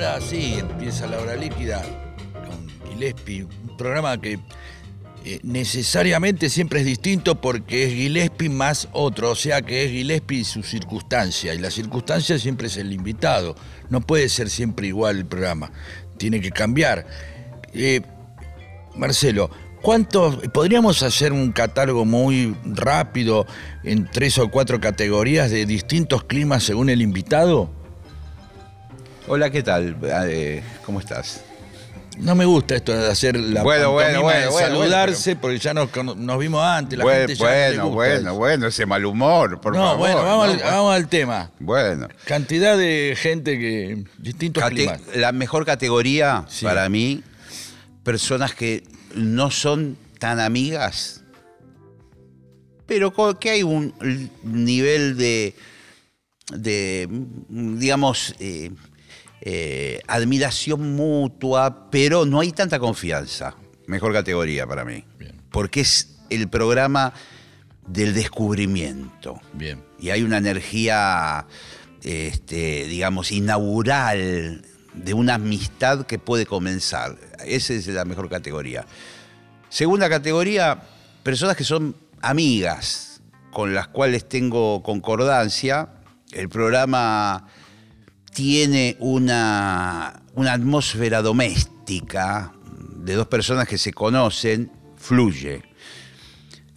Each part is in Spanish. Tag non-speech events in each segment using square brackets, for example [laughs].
Ahora sí, empieza la hora líquida con Gillespie, un programa que eh, necesariamente siempre es distinto porque es Gillespie más otro, o sea que es Gillespie y su circunstancia, y la circunstancia siempre es el invitado, no puede ser siempre igual el programa, tiene que cambiar. Eh, Marcelo, ¿cuántos, podríamos hacer un catálogo muy rápido en tres o cuatro categorías de distintos climas según el invitado? Hola, ¿qué tal? Eh, ¿Cómo estás? No me gusta esto de hacer la Bueno, bueno, de bueno, bueno, saludarse porque ya nos, vimos antes. La bueno, gente ya no le bueno, gusta bueno, eso. bueno, ese mal humor, por no, favor. bueno, vamos, ¿no? al, vamos al tema. Bueno, Cantidad de gente que. distintos Cate- climas. la mejor categoría Sí. para mí, personas que no son tan amigas, pero que hay un nivel de, de digamos, eh, eh, admiración mutua, pero no hay tanta confianza. Mejor categoría para mí. Bien. Porque es el programa del descubrimiento. Bien. Y hay una energía, este, digamos, inaugural de una amistad que puede comenzar. Esa es la mejor categoría. Segunda categoría, personas que son amigas, con las cuales tengo concordancia. El programa tiene una, una atmósfera doméstica de dos personas que se conocen, fluye.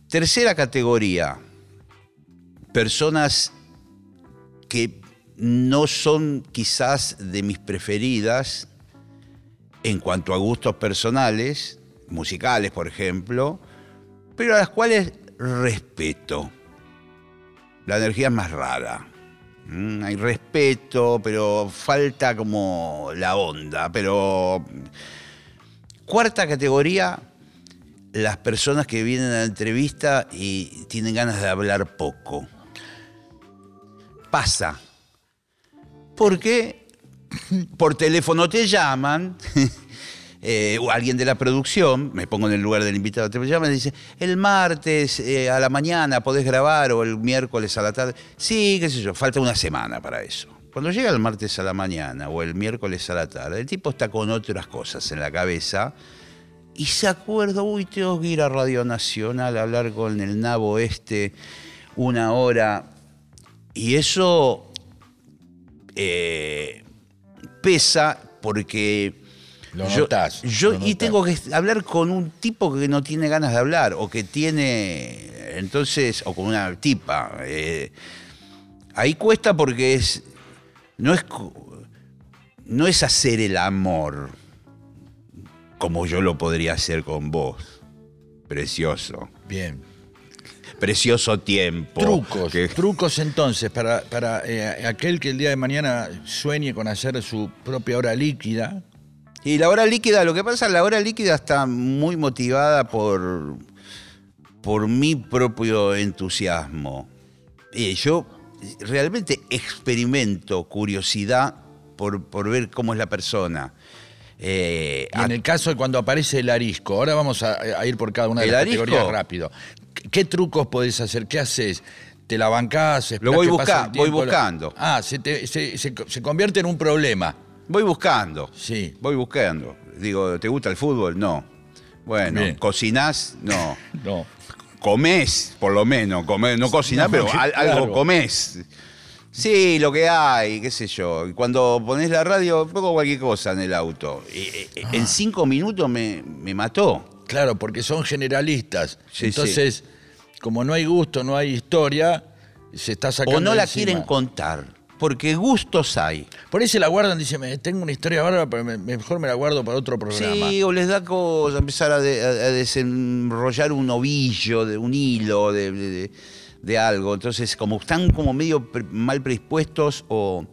Tercera categoría, personas que no son quizás de mis preferidas en cuanto a gustos personales, musicales por ejemplo, pero a las cuales respeto. La energía es más rara. Mm, Hay respeto, pero falta como la onda. Pero cuarta categoría, las personas que vienen a la entrevista y tienen ganas de hablar poco. Pasa. Porque por teléfono te llaman, [laughs] eh, o alguien de la producción, me pongo en el lugar del invitado, te llaman y dice, el martes eh, a la mañana podés grabar o el miércoles a la tarde. Sí, qué sé yo, falta una semana para eso. Cuando llega el martes a la mañana o el miércoles a la tarde, el tipo está con otras cosas en la cabeza y se acuerda, uy, tengo que ir a Radio Nacional a hablar con el nabo este una hora. Y eso eh, pesa porque Lo yo, notás, yo- lo y notás. tengo que hablar con un tipo que no tiene ganas de hablar o que tiene entonces o con una tipa eh, ahí cuesta porque es no es no es hacer el amor como yo lo podría hacer con vos precioso Bien. precioso tiempo Trucos. que- Trucos entonces para, para eh, aquel que el día de mañana sueñe con hacer su propia hora líquida. Y la hora líquida, lo que pasa, la hora líquida está muy motivada por, por mi propio entusiasmo. Y yo realmente experimento curiosidad por, por ver cómo es la persona. Eh, Y en el caso de cuando aparece el arisco, ahora vamos a, a ir por cada una de ¿El las arisco? categorías rápido. ¿Qué, qué trucos podés hacer? ¿Qué haces? ¿Te la bancás? Lo voy buscando. Ah, se, te- se- se- se convierte en un problema. Voy buscando, Sí. voy buscando. Digo, ¿te gusta el fútbol? No. Bueno, Bien. ¿cocinás? No. [laughs] No. comés, por lo menos, comés, no cocinás, No, pero que- al- claro. algo comés. Sí, lo que hay, qué sé yo. Cuando pones la radio, pongo cualquier cosa en el auto. Y, eh, Ah. En cinco minutos me, me mató. Claro, porque son generalistas. Sí, Entonces, como no hay gusto, no hay historia, se está sacando O no la encima. quieren contar, porque gustos hay. Por ahí se la guardan, dice, "Me- tengo una historia bárbara, pero me- mejor me la guardo para otro programa. Sí, o les da cosa empezar a, de- a- desenrollar un ovillo, de un hilo de, de- de- de algo. Entonces, como están como medio pre- mal predispuestos o,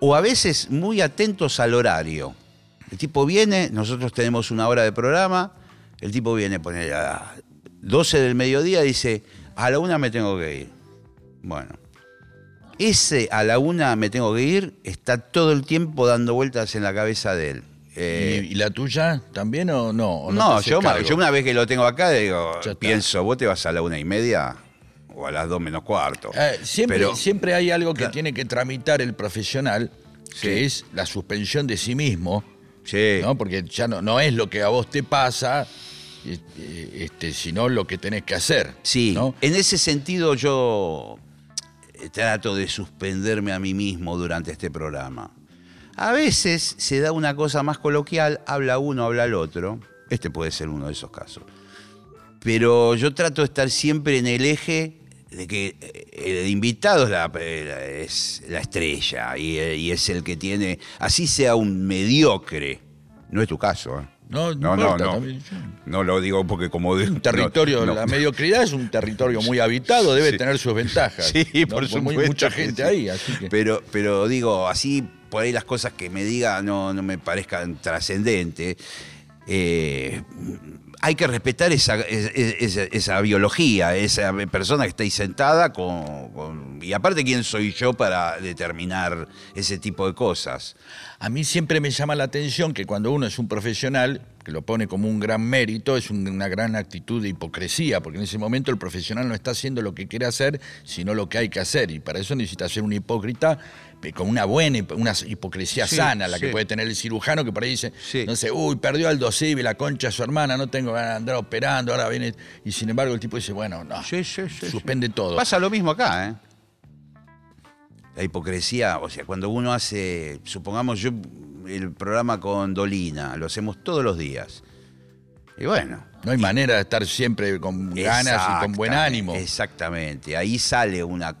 o a veces muy atentos al horario. El tipo viene, nosotros tenemos una hora de programa, el tipo viene, pone a 12 del mediodía, dice, a la una me tengo que ir. Bueno, ese a la una me tengo que ir está todo el tiempo dando vueltas en la cabeza de él. Eh, ¿Y, y la tuya también o no? ¿O no, yo, una vez que lo tengo acá, digo, pienso, vos te vas a la una y media o a las dos menos cuarto. Eh, siempre, Pero- siempre hay algo que tiene que tramitar el profesional, que es la suspensión de sí mismo, Sí. ¿no? porque ya no, no es lo que a vos te pasa, eh, este, sino lo que tenés que hacer. Sí, ¿no? en ese sentido yo trato de suspenderme a mí mismo durante este programa. A veces se da una cosa más coloquial, habla uno, habla el otro. Este puede ser uno de esos casos. Pero yo trato de estar siempre en el eje de que eh, el invitado es la, es la estrella y, eh, y es el que tiene, así sea un mediocre. No es tu caso, ¿eh? No, no, no importa, no. No lo digo porque como... Un territorio, no, la mediocridad es un territorio muy habitado, debe Sí. tener sus ventajas. Sí, por Pues supuesto. muy- mucha gente sí. ahí, así que. Pero, pero digo, así por ahí las cosas que me diga no, no me parezcan trascendentes. eh, hay que respetar esa, es- es- esa biología, esa persona que está ahí sentada con, con- Y aparte, ¿quién soy yo para determinar ese tipo de cosas? A mí siempre me llama la atención que cuando uno es un profesional, que lo pone como un gran mérito, es un- una gran actitud de hipocresía, porque en ese momento el profesional no está haciendo lo que quiere hacer, sino lo que hay que hacer. Y para eso necesita ser un hipócrita con una buena, una hipocresía Sí, sana, la que puede tener el cirujano, que por ahí dice, Sí. no sé, uy, perdió Aldo Civi, la concha de su hermana, no tengo ganas de andar operando, ahora viene. Y sin embargo el tipo dice, bueno, no, suspende todo. Pasa lo mismo acá, ¿eh? La hipocresía, o sea, cuando uno hace, supongamos yo, el programa con Dolina, lo hacemos todos los días. Y bueno. No hay manera de estar siempre con ganas y con buen ánimo. Exactamente. Ahí sale una.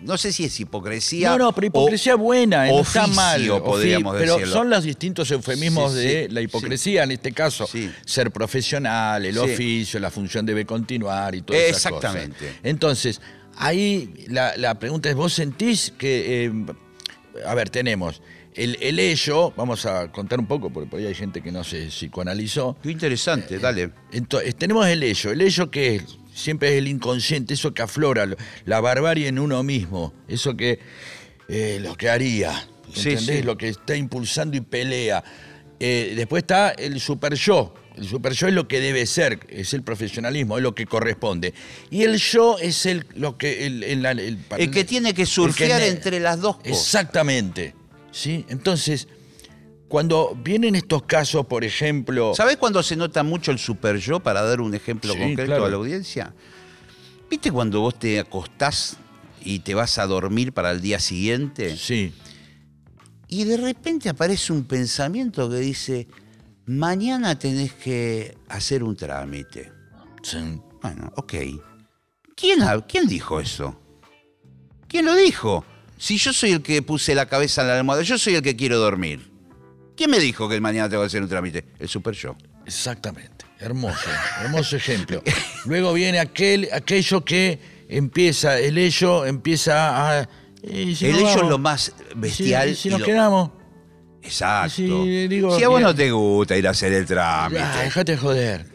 No sé si es hipocresía. No, no, pero hipocresía o buena, eh, no está oficio, mal. podríamos pero decirlo. son los distintos eufemismos Sí, de sí, la hipocresía, en este caso. Ser profesional, el oficio, la función debe continuar y todo eso. Exactamente. Entonces, ahí la, la pregunta es, ¿vos sentís que... eh, a ver, tenemos el, el ello, vamos a contar un poco, porque por ahí hay gente que no se psicoanalizó. Qué interesante, dale. Entonces, tenemos el ello. El ello que es, siempre es el inconsciente, eso que aflora, lo- la barbarie en uno mismo, eso que eh, lo que haría, ¿entendés? sí. Lo que está impulsando y pelea. Eh, después está el super yo. El super yo es lo que debe ser, es el profesionalismo, es lo que corresponde. Y el yo es el, lo que, el, el- el- El que tiene que surfear ne- entre las dos cosas. Exactamente. ¿sí? Entonces, cuando vienen estos casos, por ejemplo. ¿Sabés cuándo se nota mucho el super yo? Para dar un ejemplo Sí, concreto claro. a la audiencia. ¿Viste cuando vos te acostás y te vas a dormir para el día siguiente? Sí. Y de repente aparece un pensamiento que dice, mañana tenés que hacer un trámite. sí. Bueno, ok. ¿Quién, ¿Quién dijo eso? ¿Quién lo dijo? Si yo soy el que puse la cabeza en la almohada, yo soy el que quiero dormir. ¿Quién me dijo que mañana tengo que hacer un trámite? El super yo. Exactamente. Hermoso, hermoso ejemplo. Luego viene aquel, aquello que empieza, el ello empieza a. ¿y si el ello es lo más ¿Y si- bestial. y si y nos lo- quedamos. Exacto. si digo, si a vos mira- no te gusta ir a hacer el trámite. Ah, déjate de joder.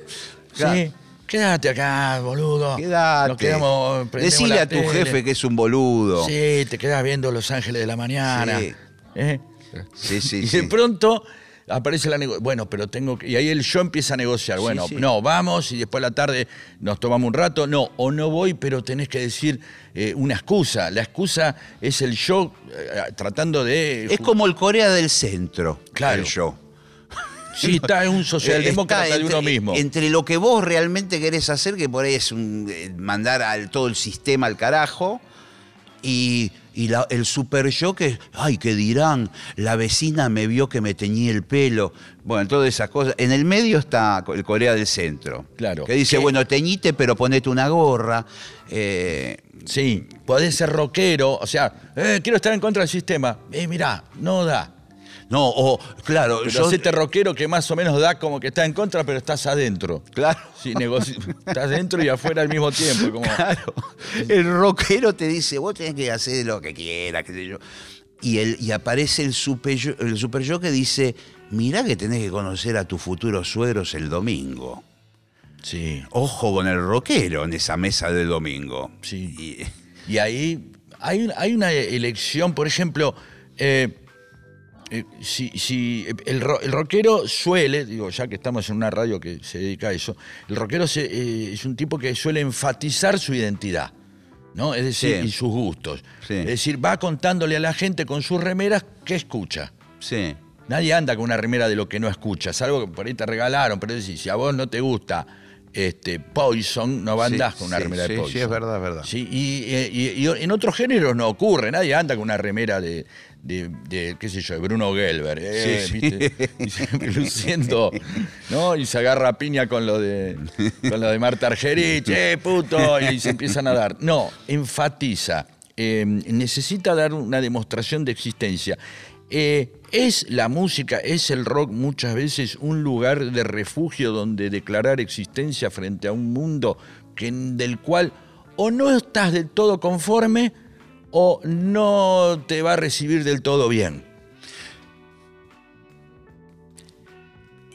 Claro. Sí. Quédate acá, boludo. Quédate. Nos quedamos, Decile a tu tele. jefe que es un boludo. Sí, te quedas viendo Los Ángeles de la Mañana. Sí. ¿Eh? Sí, sí, y sí. de pronto aparece la negociación. Bueno, pero tengo que. Y ahí el yo empieza a negociar. Bueno, sí. no, vamos y después a la tarde nos tomamos un rato. No, o no voy, pero tenés que decir eh, una excusa. La excusa es el yo eh, tratando de. Es como el Corea del Centro. Claro. El yo. Sí, está en un socialdemócrata Está de uno entre- mismo. Entre lo que vos realmente querés hacer, que por ahí es un, eh, mandar al, todo el sistema al carajo, y, y la- el super yo que, ay, ¿qué dirán? La vecina me vio que me teñí el pelo. Bueno, todas esas cosas. En el medio está el Corea del Centro. Claro. Que dice, bueno, teñite, pero ponete una gorra. Eh, Sí, podés ser rockero, o sea, eh, quiero estar en contra del sistema. Eh, mirá, no da. No, o, claro, Pero yo. hacete rockero que más o menos da como que está en contra, pero estás adentro. Claro. Sí, negoci- [laughs] estás dentro y afuera al mismo tiempo. Como, Claro. El rockero te dice, vos tenés que hacer lo que quieras, qué sé yo. y, el, y aparece el super, yo, el super yo que dice, mirá que tenés que conocer a tus futuros suegros el domingo. Sí. Ojo con el rockero en esa mesa del domingo. Sí. Y- Y ahí hay, hay una elección, por ejemplo, eh, eh, si, si el, el rockero suele, digo, ya que estamos en una radio que se dedica a eso, el rockero se- eh, es un tipo que suele enfatizar su identidad, ¿no? Es decir, Sí. y sus gustos. Sí. Es decir, va contándole a la gente con sus remeras qué escucha. sí. Nadie anda con una remera de lo que no escucha, salvo que por ahí te regalaron, pero es decir, si a vos no te gusta este, Poison, no andás Sí, con una sí, remera sí, de sí, Poison. es verdad, es verdad. Sí, y, eh, y- y en otros géneros no ocurre, nadie anda con una remera de, de- de, qué sé yo, de Bruno Gelber, eh, Sí. Y luciendo, [laughs] ¿no? Y se agarra piña con lo de, con lo de Marta Argerich, ¡eh, puto! Y se empiezan a dar. No, enfatiza, eh, necesita dar una demostración de existencia. Eh, es la música, es el rock muchas veces un lugar de refugio donde declarar existencia frente a un mundo que, del cual o no estás del todo conforme o no te va a recibir del todo bien.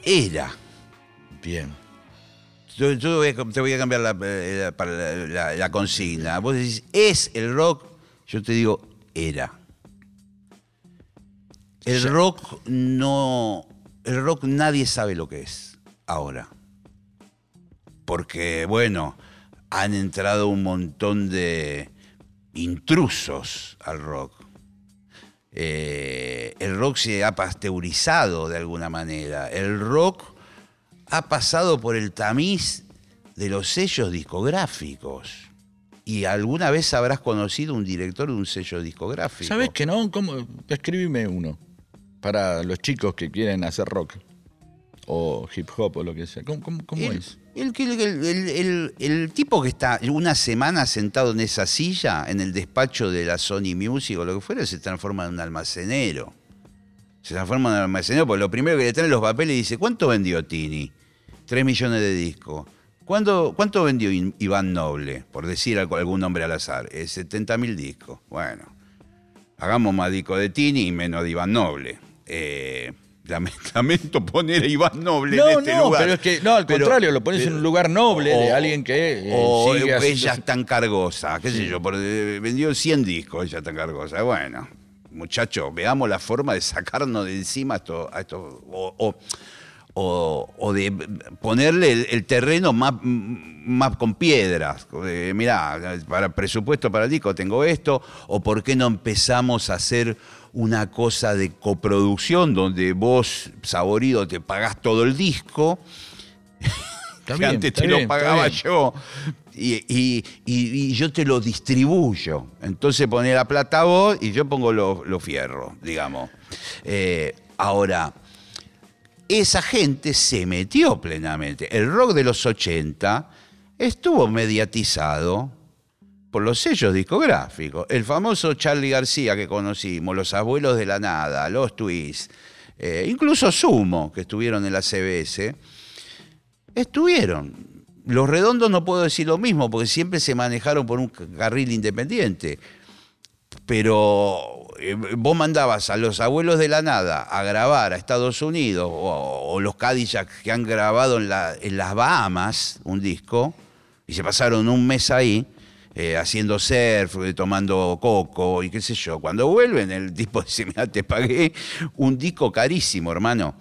Era. Bien. Yo, voy a, te voy a cambiar la, eh, la- para la- la- la consigna. Vos decís, ¿es el rock? Yo te digo, era. El rock no. El rock nadie sabe lo que es ahora. Porque, bueno, han entrado un montón de intrusos al rock. Eh, el rock se ha pasteurizado de alguna manera. El rock ha pasado por el tamiz de los sellos discográficos. Y alguna vez habrás conocido un director de un sello discográfico. ¿Sabes que no? ¿Cómo? Uno. Para los chicos que quieren hacer rock. O hip hop o lo que sea. ¿Cómo, cómo- cómo El, es? el tipo que está una semana sentado en esa silla, en el despacho de la Sony Music o lo que fuera, se transforma en un almacenero. Se transforma en un almacenero porque lo primero que le traen los papeles y dice, ¿cuánto vendió Tini? Tres millones de discos. ¿Cuánto, ¿Cuánto vendió Iván Noble? Por decir algún nombre al azar. 70 mil discos. Bueno, hagamos más discos de Tini y menos de Iván Noble. Eh, [laughs] lamento poner a Iván Noble No, en este no, lugar. pero es que, no, al Pero- contrario, lo pones en un lugar noble de alguien que eh, o sigue ella haciendo- es tan cargosa, qué sé yo, por- eh, vendió 100 discos, ella tan cargosa. Bueno, muchachos, veamos la forma de sacarnos de encima a esto, a esto- o, o- o- o de ponerle el, el terreno más, más con piedras. Eh, mirá, para presupuesto para el disco tengo esto, o por qué no empezamos a hacer una cosa de coproducción donde vos, saborido, te pagás todo el disco que antes te bien, lo pagaba yo. Y, y- y- y yo te lo distribuyo. Entonces poné la plata vos y yo pongo los los fierros, digamos. Eh, ahora, esa gente se metió plenamente. El rock de los 80 estuvo mediatizado por los sellos discográficos. El famoso Charlie García que conocimos, Los Abuelos de la Nada, Los Twists, eh, incluso Sumo, que estuvieron en la CBS, estuvieron. Los redondos no puedo decir lo mismo, porque siempre se manejaron por un carril independiente. Pero eh, vos mandabas a los abuelos de la nada a grabar a Estados Unidos, o, los Cadillacs que han grabado en las Bahamas un disco, y se pasaron un mes ahí, eh, haciendo surf, eh, tomando coco y qué sé yo. Cuando vuelven, el tipo [laughs] dice, mira, te pagué un disco carísimo, hermano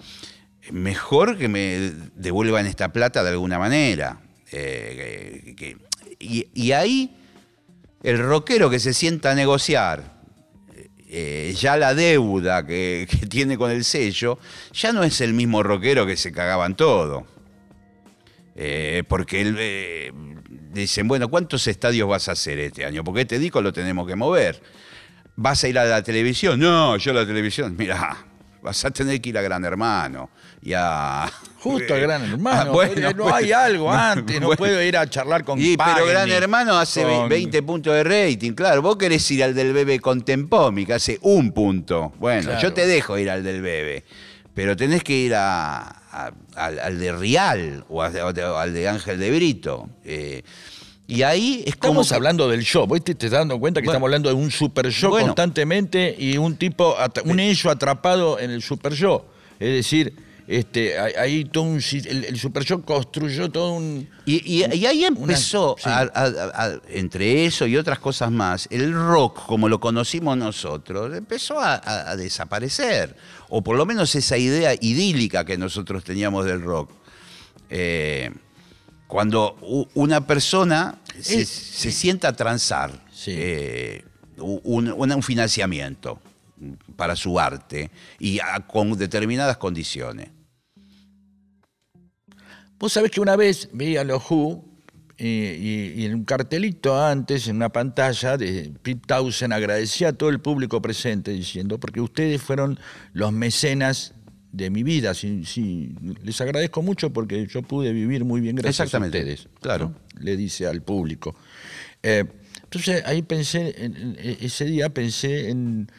mejor que me devuelvan esta plata de alguna manera. Eh, y, ahí el rockero que se sienta a negociar ya la deuda que, tiene con el sello, ya no es el mismo rockero que se cagaban todo. Porque él, dicen, bueno, ¿cuántos estadios vas a hacer este año? Porque este disco lo tenemos que mover. ¿Vas a ir a la televisión? No, yo a la televisión, mira, vas a tener que ir a Gran Hermano y a... [laughs] Justo al gran [laughs] hermano. Ah, bueno, no hay algo [laughs] antes, no Bueno. puedo ir a charlar con Y, pero Gran Hermano hace con- 20 puntos de rating, claro. Vos querés ir al del Bebe con Tempomi, que hace un punto. Bueno, Claro. yo te dejo ir al del Bebe, pero tenés que ir a- a- al, al de Rial o, a- o al de Ángel de Brito. Eh, Y ahí es como... Estamos hablando del show, ¿vos te, te estás dando cuenta que Bueno. estamos hablando de un super show Bueno. constantemente y un tipo, un ello atrapado en el super show? Es decir, este, hay, hay todo un, el, el super show construyó todo un... Y, y- y ahí empezó, sí. a- a- a- entre eso y otras cosas más, el rock, como lo conocimos nosotros, empezó a, desaparecer. O por lo menos esa idea idílica que nosotros teníamos del rock. Eh, cuando una persona se, Es- se sienta a transar Sí. eh, un, un- un financiamiento para su arte y a- con determinadas condiciones. Vos sabés que una vez vi a los Who y, y- y en un cartelito antes, en una pantalla, de Pete Townsend agradecía a todo el público presente diciendo, porque ustedes fueron los mecenas de mi vida. Sí, sí, les agradezco mucho porque yo pude vivir muy bien gracias Exactamente, a ustedes. claro. ¿no? Le dice al público. Eh, entonces ahí pensé, en- en- ese día pensé en,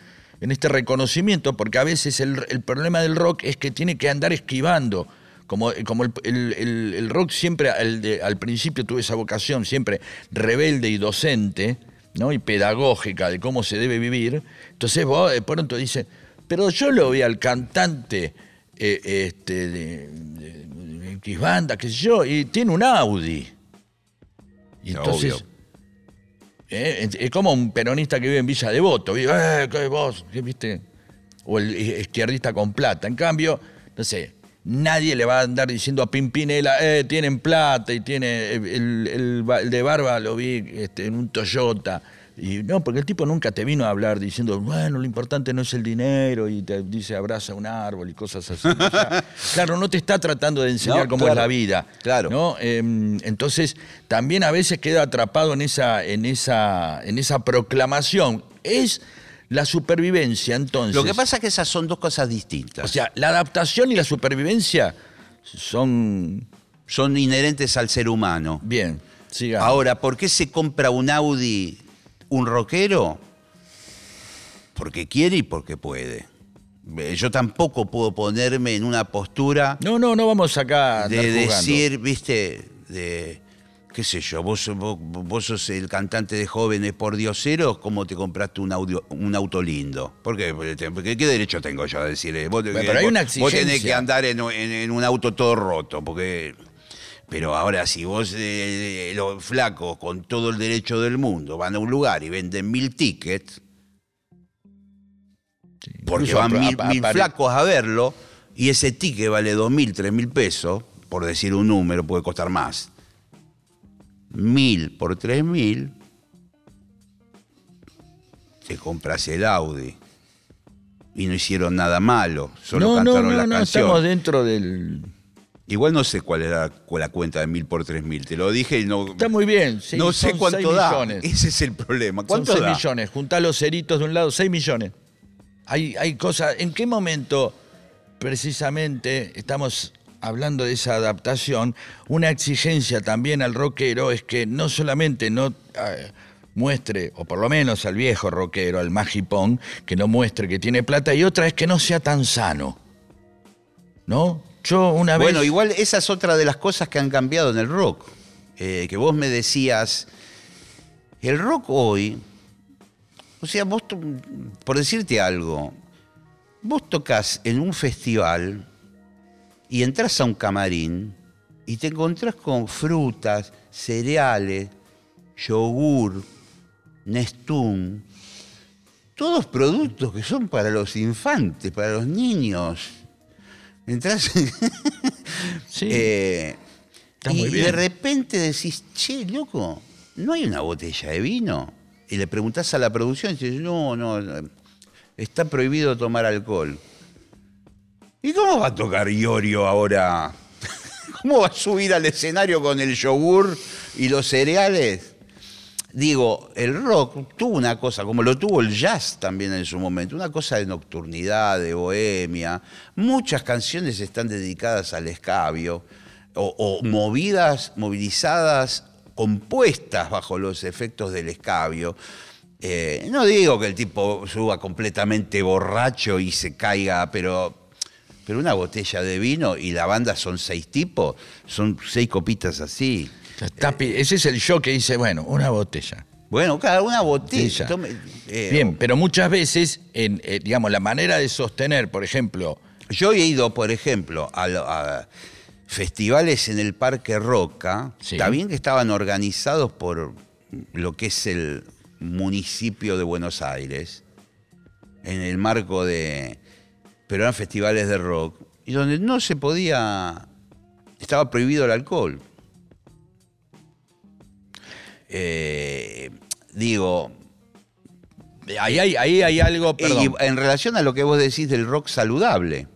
en este reconocimiento, porque a veces el, el problema del rock es que tiene que andar esquivando. Como, como el, el- rock siempre, al, de- al principio tuvo esa vocación, siempre rebelde y docente, ¿no? y pedagógica de cómo se debe vivir. Entonces vos de pronto dices, pero yo lo vi al cantante eh, este, de, de- de X banda, qué sé yo, y tiene un Audi. Y entonces, Obvio. eh, es, es como un peronista que vive en Villa Devoto, vive, eh, ¿qué vos? ¿Qué viste? O el izquierdista con plata. En cambio, no sé, nadie le va a andar diciendo a Pimpinela, eh, tienen plata y tiene el, el- el de barba lo vi este, en un Toyota. Y no, porque el tipo nunca te vino a hablar diciendo, bueno, lo importante no es el dinero, y te dice abraza un árbol y cosas así. O sea, [laughs] claro, no te está tratando de enseñar No, cómo claro, es la vida. claro. ¿no? Eh, entonces, también a veces queda atrapado en esa, en esa, en esa proclamación. Es la supervivencia, entonces. Lo que pasa es que esas son dos cosas distintas. O sea, la adaptación y la supervivencia son. son inherentes al ser humano. Bien, sigamos. Ahora, ¿por qué se compra un Audi un rockero? Porque quiere y porque puede. Eh, Yo tampoco puedo ponerme en una postura No, no, no vamos acá a de jugando. decir, viste, de qué sé yo, vos, vos, vos sos el cantante de jóvenes por dioseros, ¿cómo te compraste un, audio, un auto lindo? ¿Por qué? Porque, ¿Qué derecho tengo yo a decirle? Vos, Bueno, pero hay vos- una Vos tenés que andar en, en- en un auto todo roto, porque... Pero ahora si vos, eh, los flacos, con todo el derecho del mundo, van a un lugar y venden mil tickets, porque Incluso van mil, flacos a verlo y ese ticket vale dos mil, tres mil pesos, por decir un número, puede costar más. Mil por tres mil, te compras el Audi. Y no hicieron nada malo, solo No, no, cantaron no, la no, canción. estamos dentro del. Igual no sé cuál era la cuenta de mil por tres mil, te lo dije y no, Está muy bien. sí, no sé cuánto da. millones. Ese es el problema. Son ¿Cuánto 6 da? millones. Juntá los ceritos de un lado, 6 millones. Hay, hay cosas. ¿En qué momento precisamente estamos hablando de esa adaptación? Una exigencia también al rockero es que no solamente no eh, muestre, o por lo menos al viejo rockero, al magipón, que no muestre que tiene plata, y otra es que no sea tan sano. ¿No? Yo una vez. Bueno, igual esa es otra de las cosas que han cambiado en el rock. Eh, que vos me decías, el rock hoy, o sea, vos, por decirte algo, vos tocas en un festival y entras a un camarín y te encontrás con frutas, cereales, yogur, Nestum, todos productos que son para los infantes, para los niños. Entrás... [laughs] Sí. Eh, Está y bien. de repente decís, che, loco, ¿no hay una botella de vino? Y le preguntás a la producción y dices, no, no, no, está prohibido tomar alcohol. ¿Y cómo va a tocar Iorio ahora? [laughs] ¿Cómo va a subir al escenario con el yogur y los cereales? Digo, el rock tuvo una cosa, como lo tuvo el jazz también en su momento, una cosa de nocturnidad, de bohemia. Muchas canciones están dedicadas al escabio, o, o movidas, movilizadas, compuestas bajo los efectos del escabio. Eh, no digo que el tipo suba completamente borracho y se caiga, pero, pero una botella de vino y la banda son seis tipos, son seis copitas así. Ese es el yo que dice, bueno, una botella. Bueno, cada una botella. Botella. Tome- eh, Bien, pero muchas veces, en, eh, digamos, la manera de sostener, por ejemplo, Yo he ido, por ejemplo, a, festivales en el Parque Roca, Sí. bien que estaban organizados por lo que es el municipio de Buenos Aires, en el marco de... pero eran festivales de rock, y donde no se podía... estaba prohibido el alcohol. Eh, digo, ahí hay, ahí hay algo, perdón. y en relación a lo que vos decís del rock saludable,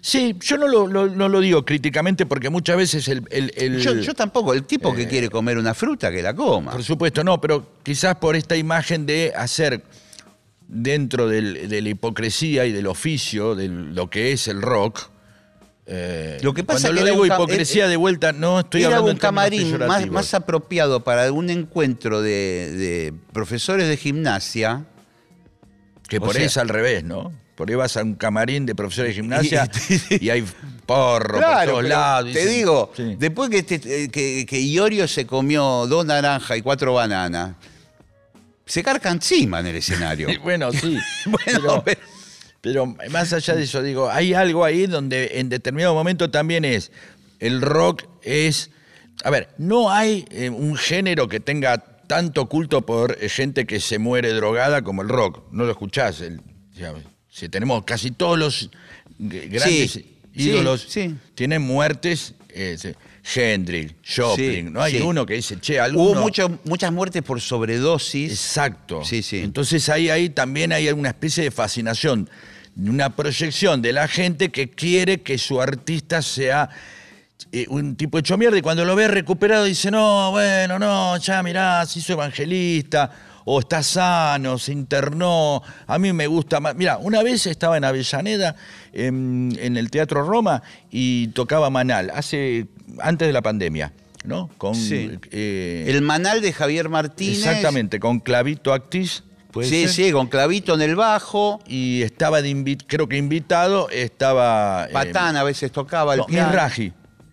Sí, yo no lo, lo- no lo digo críticamente porque muchas veces el... el- el- Yo, yo tampoco, el tipo Eh. que quiere comer una fruta, que la coma. Por supuesto, no, pero quizás por esta imagen de hacer dentro del- de la hipocresía y del oficio, de lo que es el rock. eh, Lo que pasa cuando que lo digo hipocresía era- de vuelta, no estoy Era hablando un camarín más, más apropiado para un encuentro de, de profesores de gimnasia. que por ahí sea- es al revés, ¿no? Por ahí vas a un camarín de profesores de [laughs] gimnasia [laughs] y, hay porro por todos lados. te dicen- digo, Sí. después que, este- que, que Iorio se comió dos naranjas y cuatro bananas, se carga encima en el escenario. [laughs] Bueno, sí. [laughs] Bueno, pero, pero más allá de eso, digo, hay algo ahí donde en determinado momento también es, el rock es, a ver, no hay eh, un género que tenga tanto culto por eh, gente que se muere drogada como el rock. No lo escuchás. el- si tenemos casi todos los grandes Sí, ídolos sí, sí. tienen muertes. eh, Hendrix, Joplin, Sí, no hay sí. uno que dice, che, alguno... Hubo mucho- muchas muertes por sobredosis. Exacto. Sí, sí. Entonces ahí, ahí también hay una especie de fascinación, una proyección de la gente que quiere que su artista sea eh, un tipo hecho mierda y cuando lo ve recuperado dice, no, bueno, no, ya mirá, se hizo evangelista o está sano, se internó, a mí me gusta más. Mira, una vez estaba en Avellaneda, en, en el Teatro Roma, y tocaba Manal, hace, antes de la pandemia, ¿no? Con, Sí. eh, El manal de Javier Martínez. Exactamente, con Clavito Actis. ¿puede Sí, ser? sí, con clavito en el bajo. Y estaba de invi- creo que invitado, estaba. eh, Patán a veces tocaba el no, piano.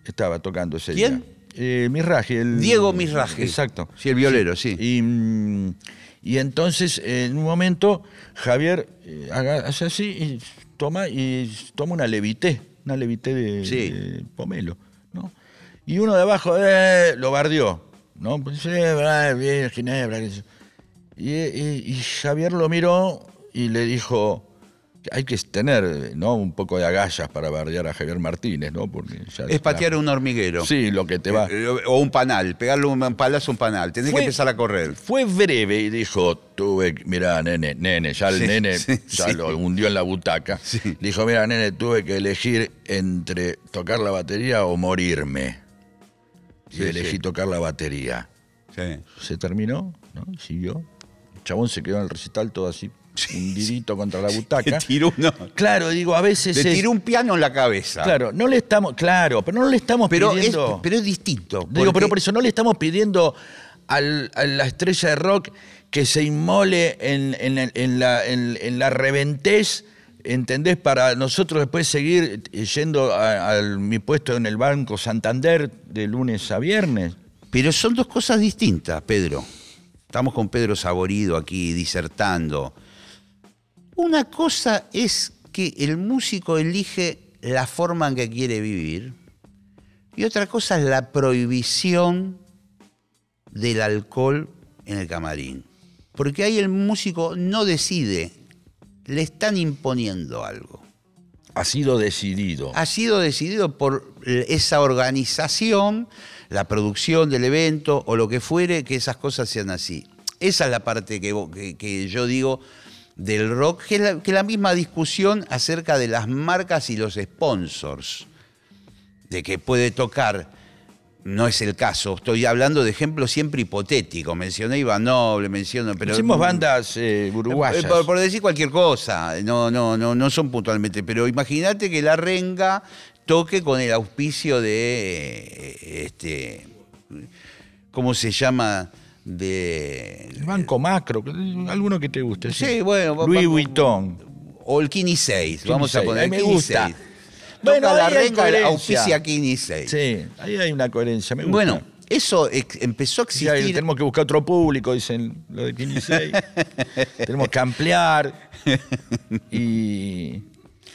Estaba tocando ese ¿Quién? día. Eh, Misraji, el. Diego Misraji. Exacto. Sí, el violero, sí. Y, mm, y entonces, en un momento, Javier eh, hace así y toma, y toma una levité, una levité de, Sí. de pomelo, ¿no? Y uno de abajo eh, lo bardeó, ¿no? Pues, verdad, bien, Ginebra. yo. Y, y- y Javier lo miró y le dijo, hay que tener ¿no? un poco de agallas para bardear a Javier Martínez, ¿no? Porque ya Es patear un hormiguero. Sí, lo que te va. Eh, O un panal, pegarle un palazo a un panal. Tenés Fue- que empezar a correr. Fue breve y dijo, tuve, mirá, nene, nene, ya el Sí, nene sí, ya sí. lo hundió en la butaca. Dijo, mira, nene, tuve que elegir entre tocar la batería o morirme. Y elegí tocar la batería. Se terminó, ¿no? Siguió. El chabón se quedó en el recital todo así, hundidito contra la butaca. tiró, uno- Claro, digo, a veces le es- tiró un piano en la cabeza. Claro, no le estamos, claro, pero no le estamos pero, es, pidiendo... pero es distinto. Digo, pero por eso no le estamos pidiendo al- a la estrella de rock que se inmole en, en el- en la, en- en la reventez, ¿entendés? Para nosotros después seguir yendo a, a mi puesto en el Banco Santander de lunes a viernes. Pero son dos cosas distintas, Pedro. Estamos con Pedro Saborido aquí disertando. Una cosa es que el músico elige la forma en que quiere vivir y otra cosa es la prohibición del alcohol en el camarín. Porque ahí el músico no decide, le están imponiendo algo. Ha sido decidido. Ha sido decidido por esa organización, la producción del evento o lo que fuere, que esas cosas sean así. Esa es la parte que, que yo digo del rock, que es la, que la misma discusión acerca de las marcas y los sponsors. De que puede tocar, no es el caso, estoy hablando de ejemplos siempre hipotéticos. Mencioné Iván Noble, menciono, pero. Hicimos bandas eh, uruguayas. Eh, Por, por decir cualquier cosa, no, no, no, no son puntualmente, pero imagínate que la renga toque con el auspicio de eh, este ¿cómo se llama? De El Banco Macro, alguno que te guste. Sí, bueno, va- Louis va- Vuitton. o el Kini 6, Kini vamos a 6, poner a mí me gusta. 6. Bueno, Toca la renga, auspicia Kini 6. Sí, ahí hay una coherencia. Me gusta. Bueno, Eso empezó a Sí, existir. tenemos que buscar otro público, dicen lo de Kini 6. [laughs] tenemos que ampliar. [laughs] Y,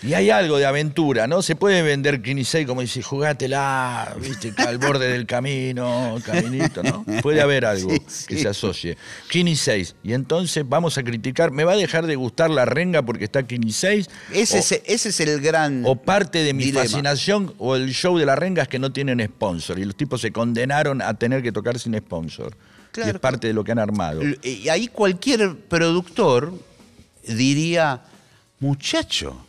y hay algo de aventura, ¿no? Se puede vender 6 como dice, jugátela, viste, [laughs] al borde del camino, caminito, ¿no? Puede haber algo Sí, que se asocie. 6. Y entonces vamos a criticar, ¿me va a dejar de gustar la renga porque está 6? Ese, es, ese es el gran. o parte de mi dilema. fascinación o el show de la renga es que no tienen sponsor y los tipos se condenaron a tener que tocar sin sponsor. Y Claro. es parte de lo que han armado. Y ahí cualquier productor diría, muchacho,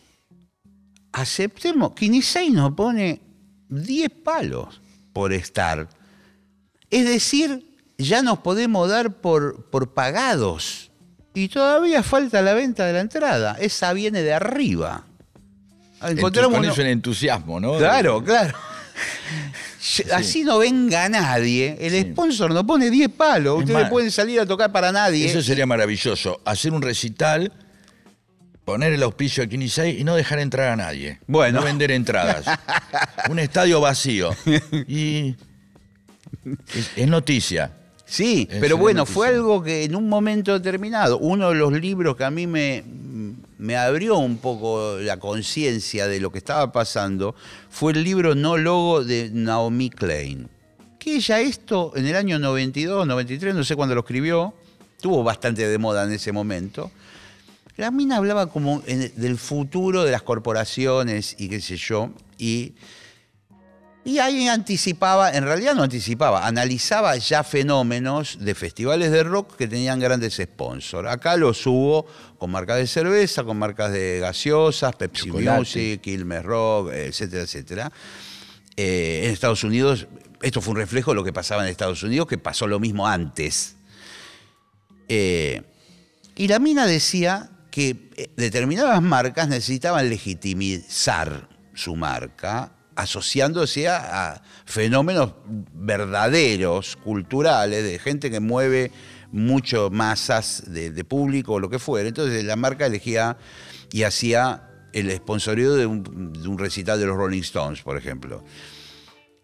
aceptemos, Kinisei nos pone 10 palos por estar. Es decir, ya nos podemos dar por, por pagados. Y todavía falta la venta de la entrada. Esa viene de arriba. Encontramos con uno- eso el entusiasmo, ¿no? Claro, claro. Así no venga nadie. El sponsor no pone 10 palos. Es Ustedes más, pueden salir a tocar para nadie. Eso sería maravilloso. Hacer un recital, poner el auspicio de Kinisei y no dejar entrar a nadie. Bueno. No vender entradas. [laughs] un estadio vacío. Y es, es noticia. Sí, Es pero bueno, noticia. fue algo que en un momento determinado, uno de los libros que a mí me, me abrió un poco la conciencia de lo que estaba pasando fue el libro No Logo de Naomi Klein. Que ella esto en el año 92, 93, no sé cuándo lo escribió, tuvo bastante de moda en ese momento. La mina hablaba como en- del futuro de las corporaciones y qué sé yo, y y ahí anticipaba, en realidad no anticipaba, analizaba ya fenómenos de festivales de rock que tenían grandes sponsors. Acá los hubo con marcas de cerveza, con marcas de gaseosas, Pepsi Chocolate. Music, Quilmes Rock, etcétera, etcétera. Eh, en Estados Unidos, esto fue un reflejo de lo que pasaba en Estados Unidos, que pasó lo mismo antes. Eh, y la mina decía que eh, determinadas marcas necesitaban legitimizar su marca asociándose a, a fenómenos verdaderos, culturales, de gente que mueve mucho masas de, público o lo que fuera. Entonces la marca elegía y hacía el sponsorio de un, de un recital de los Rolling Stones, por ejemplo.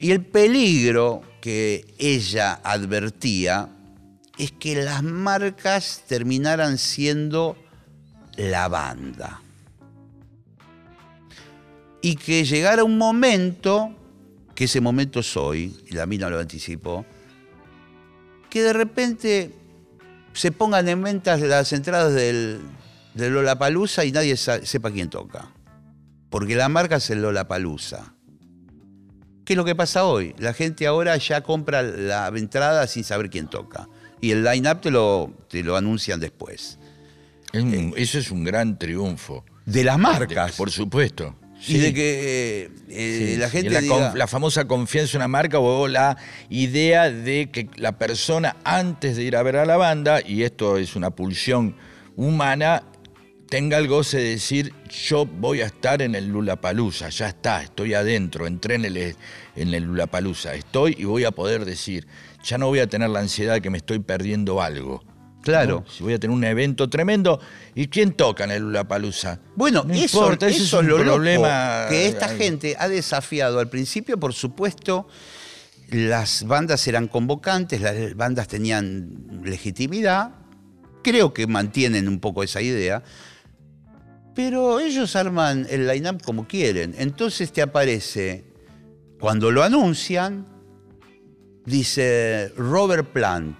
Y el peligro que ella advertía es que las marcas terminaran siendo la banda. Y que llegara un momento, que ese momento es hoy, y la mina lo anticipó, que de repente se pongan en venta las entradas del, del Lollapalooza y nadie sepa quién toca. Porque la marca es el Lollapalooza. ¿Qué es lo que pasa hoy? La gente ahora ya compra la entrada sin saber quién toca. Y el line-up te lo, te lo anuncian después. Es un- eso es un gran triunfo. De las marcas. Por supuesto. Y de que eh, Sí, la gente la, diga- la famosa confianza en una marca o la idea de que la persona antes de ir a ver a la banda, y esto es una pulsión humana, tenga el goce de decir, yo voy a estar en el Lulapalooza, ya está, estoy adentro, entré en el, en el Lulapalooza, estoy y voy a poder decir, ya no voy a tener la ansiedad de que me estoy perdiendo algo. Claro. ¿no? Si voy a tener un evento tremendo, ¿y quién toca en el Lulapalooza? Bueno, No eso, importa, ese eso es lo problema. que esta Ay, gente ha desafiado. Al principio, por supuesto, las bandas eran convocantes, las bandas tenían legitimidad. Creo que mantienen un poco esa idea. Pero ellos arman el line-up como quieren. Entonces te aparece, cuando lo anuncian, dice Robert Plant,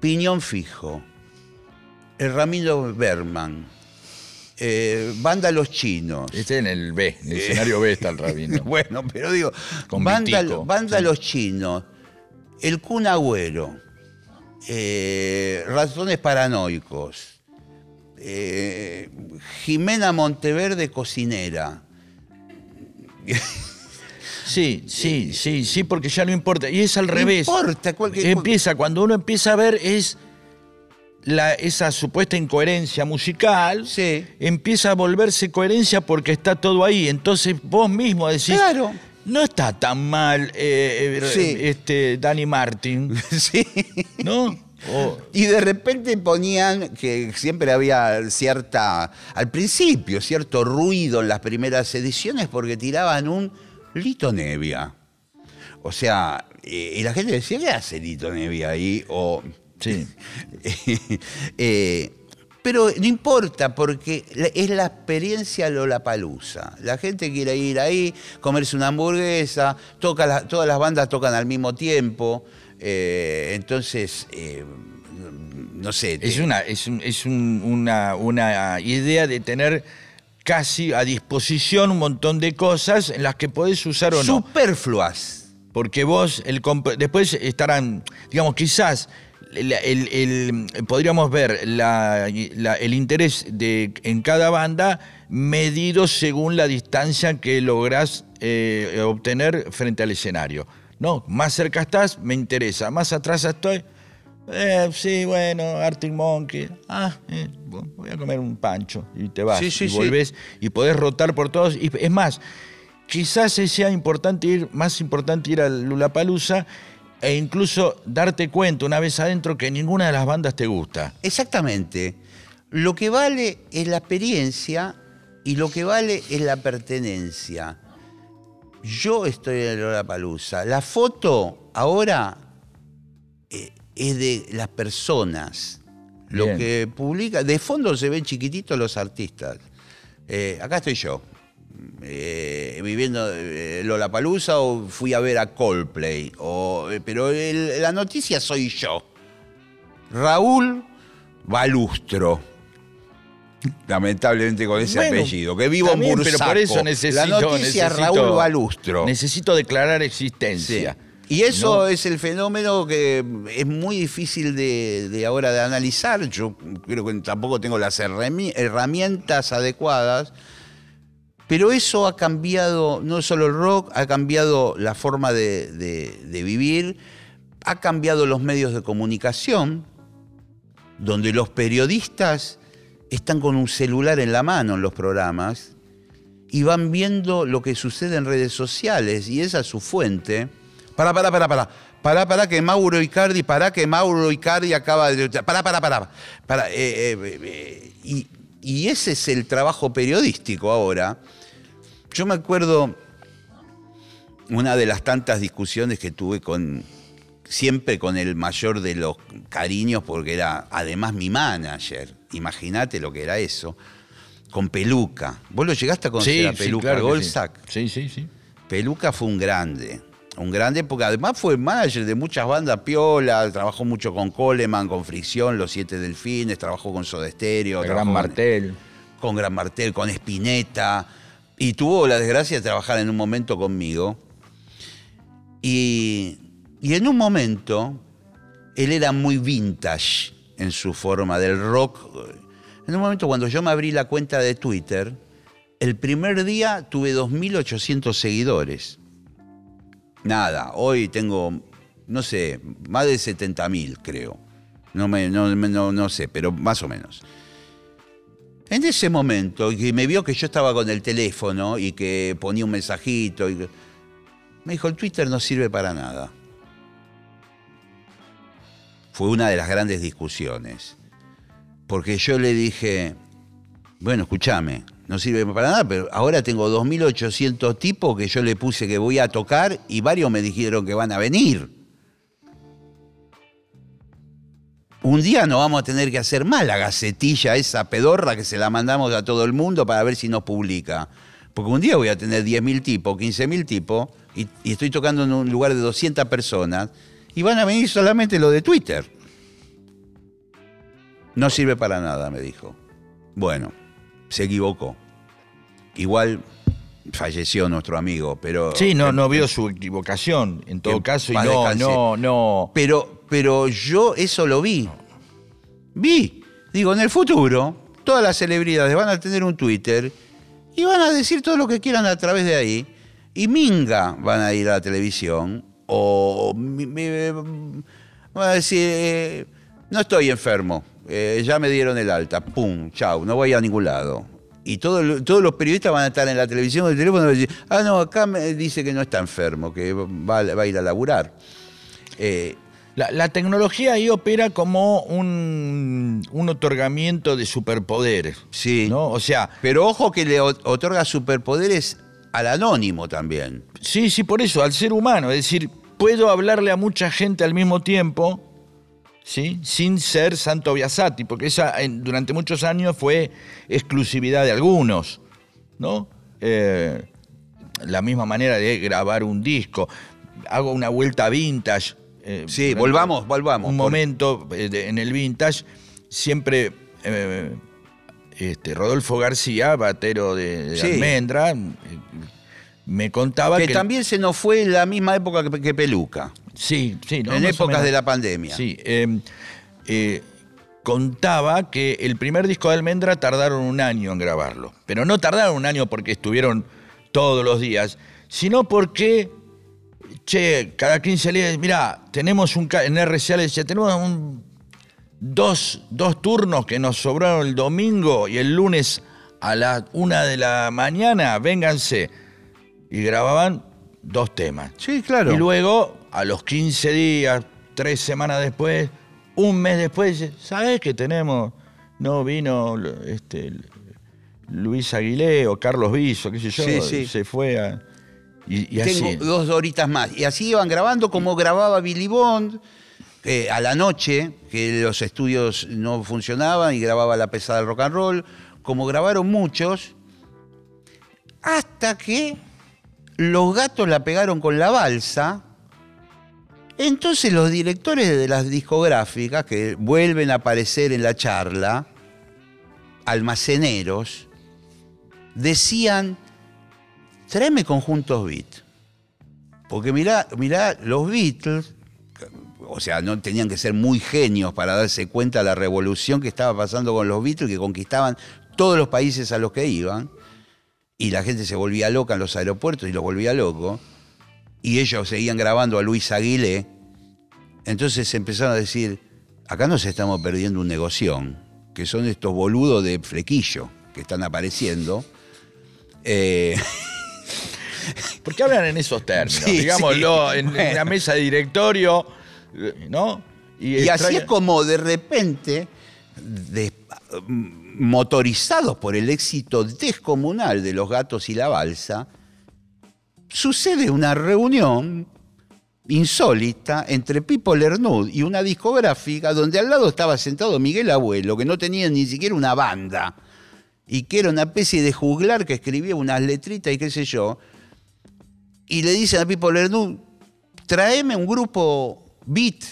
Piñón Fijo, el Ramiro Berman, eh, Banda Los Chinos. Este en el B, en el escenario B está el rabino. [laughs] Bueno, pero digo, Con Banda, Vitico. Banda Sí. Los Chinos, El Kun Agüero, eh, Ratones Paranoicos, eh, Jimena Monteverde Cocinera. [laughs] Sí, sí, sí, sí, porque ya no importa. Y es al revés. importa, cualquier- Empieza, cuando uno empieza a ver es la, esa supuesta incoherencia musical, Sí. empieza a volverse coherencia porque está todo ahí. Entonces vos mismo decís, Claro. no está tan mal eh, eh, Sí. este Danny Martin, [laughs] Sí. ¿no? O- Y de repente ponían que siempre había cierta, al principio, cierto ruido en las primeras ediciones porque tiraban un Lito Nevia, O sea, eh, y la gente decía, ¿qué hace Lito Nevi ahí? O, Sí. [laughs] eh, pero no importa, porque es la experiencia Lollapalooza. La gente quiere ir ahí, comerse una hamburguesa, toca la- todas las bandas tocan al mismo tiempo. eh, entonces, eh, no sé. Es una, es un- es un- una, una idea de tener casi a disposición un montón de cosas en las que podés usar o no. superfluas. Porque vos, el después estarán, digamos, quizás el- el- el- podríamos ver la- la- el interés de, en cada banda medido según la distancia que lográs eh, obtener frente al escenario. No, más cerca estás, me interesa. Más atrás estoy, eh, sí, bueno, Arctic Monkey. Ah, eh, voy a comer un pancho y te vas. Sí, sí, y sí. volvés y podés rotar por todos. Y, es más, quizás sea importante ir, más importante ir al Lulapalooza e incluso darte cuenta una vez adentro que ninguna de las bandas te gusta. Exactamente. Lo que vale es la experiencia y lo que vale es la pertenencia. Yo estoy en Lollapalooza. La foto ahora eh, es de las personas. Lo Bien. que publica, de fondo se ven chiquititos los artistas. Eh, acá estoy yo, eh, viviendo eh, Lollapalooza o fui a ver a Coldplay. O, eh, pero el- la noticia soy yo. Raúl Balustro. Lamentablemente con ese Bueno, apellido, que vivo en Bursaco. pero por eso necesito, La noticia necesito- Raúl Balustro. Necesito declarar Sí. Y eso No. es el fenómeno que es muy difícil de, de ahora de analizar. Yo creo que tampoco tengo las herrami- herramientas adecuadas. Pero eso ha cambiado no solo el rock, ha cambiado la forma de, de- de vivir, ha cambiado los medios de comunicación, donde los periodistas están con un celular en la mano en los programas y van viendo lo que sucede en redes sociales y esa es su fuente. Para, para, para, para. Para, para, que Mauro Icardi, para que Mauro Icardi acaba de... Para, para, para. para eh, eh, eh, y, y ese es el trabajo periodístico ahora. Yo me acuerdo una de las tantas discusiones que tuve con, siempre con el mayor de los cariños, porque era además mi manager. Imagínate lo que era eso. Con Peluca. ¿Vos lo llegaste a conocer a Peluca claro Golzac? Sí, sí, sí. Peluca fue un grande. Un grande porque además fue manager de muchas bandas piola, trabajó mucho con Coleman, con Fricción, Los Siete Delfines, trabajó con Soda Stereo, El trabajó Gran con- Martel. con Gran Martel, con Spinetta, y tuvo la desgracia de trabajar en un momento conmigo. Y, y en un momento, él era muy vintage en su forma del rock. En un momento, cuando yo me abrí la cuenta de Twitter, el primer día tuve 2.800 seguidores. Nada, hoy tengo, no sé, más de 70.000 creo. No, me, no, no, no sé, pero más o menos. En ese momento, que me vio que yo estaba con el teléfono y que ponía un mensajito, y me dijo, el Twitter no sirve para nada. Fue una de las grandes discusiones. Porque yo le dije, bueno, escúchame, no sirve para nada, pero ahora tengo 2.800 tipos que yo le puse que voy a tocar y varios me dijeron que van a venir. Un día no vamos a tener que hacer más la gacetilla, esa pedorra que se la mandamos a todo el mundo para ver si nos publica. Porque un día voy a tener 10.000 tipos, 15.000 tipos, y, y estoy tocando en un lugar de 200 personas, y van a venir solamente lo de Twitter. No sirve para nada, me dijo. Bueno, se equivocó. Igual falleció nuestro amigo, pero... Sí, no, no vio su equivocación, en todo caso, y no, descanse. no, no. Pero, pero yo eso lo vi. Vi. Digo, en el futuro, todas las celebridades van a tener un Twitter y van a decir todo lo que quieran a través de ahí. Y Minga van a ir a la televisión o mi- van a decir, eh, no estoy enfermo, eh, ya me dieron el alta, pum, chau, no voy a ningún lado. Y todo todos los periodistas van a estar en la televisión o el teléfono y van a decir, ah, no, acá me dice que no está enfermo, que va, va a ir a laburar. Eh, La, la tecnología ahí opera como un, un otorgamiento de superpoderes. Sí. ¿no? O sea, Pero ojo que le otorga superpoderes al anónimo también. Sí, sí, por eso, al ser humano. Es decir, puedo hablarle a mucha gente al mismo tiempo, ¿sí? Sin ser Santo Biasati, porque esa en- durante muchos años fue exclusividad de algunos, ¿no? Eh, la misma manera de grabar un disco. Hago una vuelta vintage. eh, Sí, volvamos, volvamos. Un Por- momento eh, de- en el vintage, siempre este, Rodolfo García, batero de, de Sí. Almendra, me contaba Que que... también se nos fue en la misma época que, que Peluca, Sí, sí, ¿no? en épocas de la pandemia. Sí, eh, eh, contaba que el primer disco de Almendra tardaron un año en grabarlo. Pero no tardaron un año porque estuvieron todos los días, sino porque, che, cada 15 días, mira, tenemos un, en RCA le decía, tenemos un, dos, dos turnos que nos sobraron el domingo y el lunes a la una de la mañana, vénganse. Y grababan dos temas. Sí, claro. Y luego, a los 15 días, tres semanas después, un mes después, ¿sabes que tenemos? No vino este, Luis Aguilé o Carlos Viso, qué sé yo, Sí, sí. se fue a... Y, y así. Tengo dos horitas más. Y así iban grabando como grababa Billy Bond eh, a la noche, que los estudios no funcionaban y grababa la pesada del rock and roll, como grabaron muchos, hasta que los gatos la pegaron con la balsa. Entonces los directores de las discográficas, que vuelven a aparecer en la charla, almaceneros, decían, tráeme conjuntos beat. Porque mirá, los Beatles, o sea, no tenían que ser muy genios para darse cuenta de la revolución que estaba pasando con los Beatles, que conquistaban todos los países a los que iban, y la gente se volvía loca en los aeropuertos y los volvía loco, y ellos seguían grabando a Luis Aguilé. Entonces empezaron a decir, acá nos estamos perdiendo un negoción, que son estos boludos de flequillo que están apareciendo. Eh, [laughs] ¿Por qué hablan en esos términos? Sí, Digámoslo, sí. en, en una mesa de directorio, ¿no? Y así es como de repente, de- motorizados por el éxito descomunal de los gatos y la balsa, sucede una reunión insólita entre Pipo Lernud y una discográfica donde al lado estaba sentado Miguel Abuelo, que no tenía ni siquiera una banda, y que era una especie de juglar que escribía unas letritas y qué sé yo, y le dicen a Pipo Lernud, tráeme un grupo beat.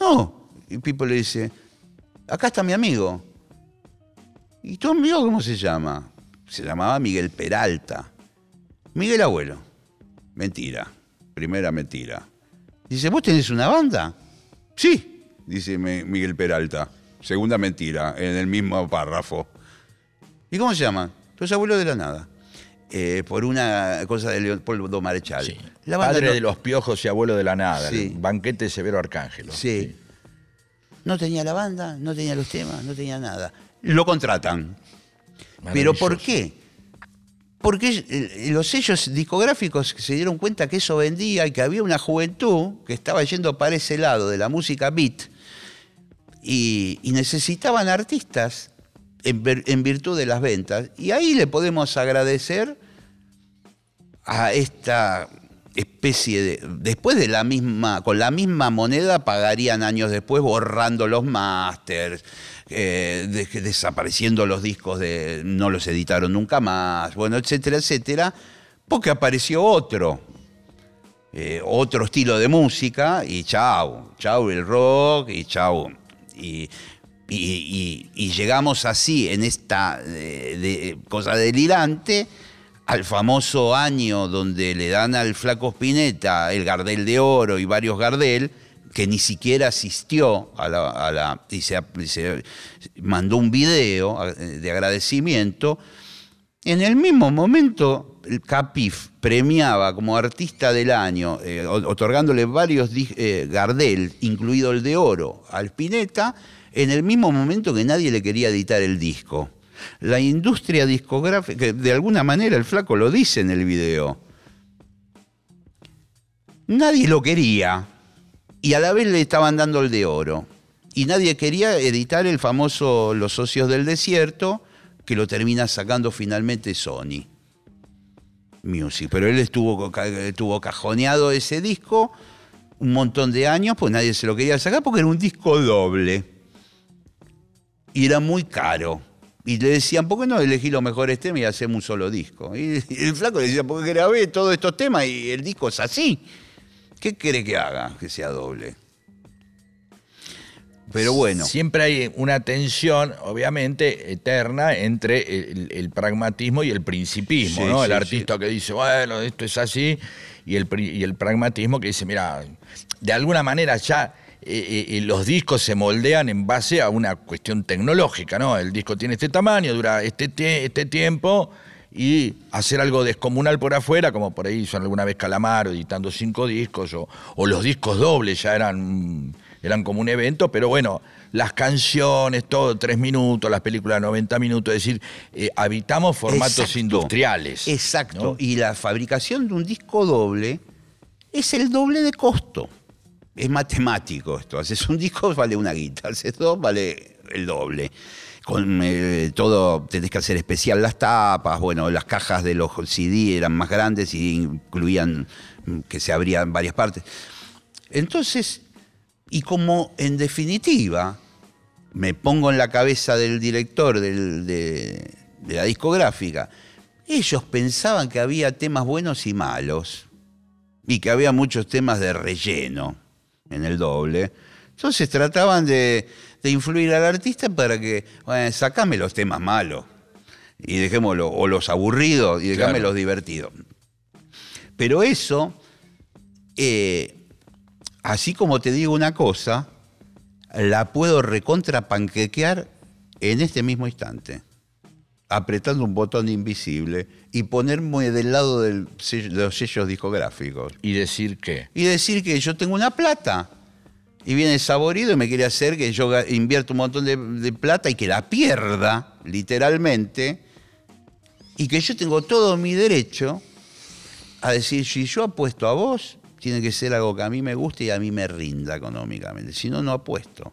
No. Y Pipo le dice, acá está mi amigo. ¿Y tu amigo cómo se llama? Se llamaba Miguel Peralta. Miguel Abuelo. Mentira. Primera mentira. Dice, ¿vos tenés una banda? Sí, dice Mi- Miguel Peralta. Segunda mentira, en el mismo párrafo. ¿Y cómo se llama? Los abuelos de la nada. Eh, por una cosa de Leopoldo Marechal. Sí. La banda Padre de los piojos y abuelo de la nada. Sí. el banquete de Severo Arcángelo. Sí. No tenía la banda, no tenía los temas, no tenía nada. Lo contratan. ¿Pero por qué? Porque eh, los sellos discográficos se dieron cuenta que eso vendía y que había una juventud que estaba yendo para ese lado de la música beat y, necesitaban artistas en virtud de las ventas. Y ahí le podemos agradecer a esta especie de. Después de la misma. Con la misma moneda pagarían años después borrando los masters, eh, de- desapareciendo los discos de. No los editaron nunca más, bueno, etcétera, etcétera, porque apareció otro. eh, otro estilo de música y chau, chau el rock y chau. Y, y- llegamos así en esta eh, cosa delirante al famoso año donde le dan al flaco Spinetta el Gardel de Oro y varios Gardel, que ni siquiera asistió a la, y se, mandó un video de agradecimiento. En el mismo momento, el Capif premiaba como artista del año, eh, otorgándole varios eh, Gardel, incluido el de oro, al Spinetta, en el mismo momento que nadie le quería editar el disco. La industria discográfica, de alguna manera el flaco lo dice en el video, nadie lo quería y a la vez le estaban dando el de oro. Y nadie quería editar el famoso Los Socios del Desierto, que lo termina sacando finalmente Sony. Music. Pero él estuvo, estuvo cajoneado ese disco un montón de años, pues nadie se lo quería sacar porque era un disco doble. Y era muy caro. Y le decían, ¿por qué no elegí los mejores temas y hacemos un solo disco? Y [laughs] el flaco le decía, porque grabé todos estos temas y el disco es así. ¿Qué quiere que haga que sea doble? Pero bueno, Siempre hay una tensión, obviamente, eterna entre el, el pragmatismo y el principismo, Sí, ¿no? sí, el artista que dice, bueno, esto es así, y el, y el pragmatismo que dice, mira, de alguna manera ya eh, eh, los discos se moldean en base a una cuestión tecnológica, ¿no? El disco tiene este tamaño, dura este, tie- este tiempo, y hacer algo descomunal por afuera, como por ahí hizo alguna vez Calamaro editando cinco discos, o, o los discos dobles ya eran, eran como un evento, pero bueno, las canciones, todo, tres minutos, las películas 90 minutos, es decir, eh, habitamos formatos Exacto. industriales. Exacto. ¿no? Y la fabricación de un disco doble es el doble de costo. Es matemático esto. Haces un disco, vale una guita. Haces dos, vale el doble. Con eh, todo, tenés que hacer especial las tapas. Bueno, las cajas de los CD eran más grandes y incluían mm, que se abrían varias partes. Entonces, y como en definitiva, me pongo en la cabeza del director de la discográfica, ellos pensaban que había temas buenos y malos, y que había muchos temas de relleno en el doble. Entonces trataban de, de influir al artista para que, bueno, sacame los temas malos, y dejémoslo, o los aburridos, y dejame Claro. los divertidos. Pero eso, eh, así como te digo una cosa, la puedo recontrapanquequear en este mismo instante, apretando un botón invisible y ponerme del lado del sello- de los sellos discográficos. Y decir que. Y decir que yo tengo una plata. Y viene saborido y me quiere hacer que yo invierto un montón de, de plata y que la pierda, literalmente, y que yo tengo todo mi derecho a decir, si yo apuesto a vos, tiene que ser algo que a mí me guste y a mí me rinda económicamente. Si no, no apuesto.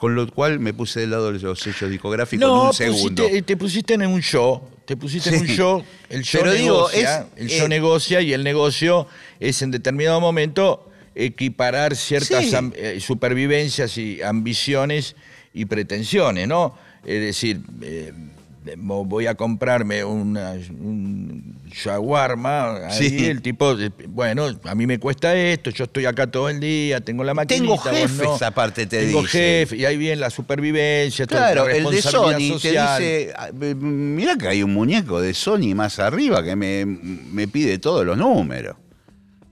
Con lo cual me puse del lado de los sellos discográficos en un segundo. pusiste- te pusiste en un show, te pusiste en un show, el show Pero digo, negocia, es- el show eh, negocia y el negocio es en determinado momento equiparar ciertas Sí. am- eh, supervivencias y ambiciones y pretensiones, ¿no? Es decir, eh, voy a comprarme una, un shawarma, ahí Sí. el tipo, bueno, a mí me cuesta esto, yo estoy acá todo el día, tengo la maquinita, Tengo jefes, no. aparte te Tengo jefe, y ahí viene la supervivencia, Claro, la el de Sony social. te dice, "Ah, mira que hay un muñeco de Sony más arriba que me, me pide todos los números.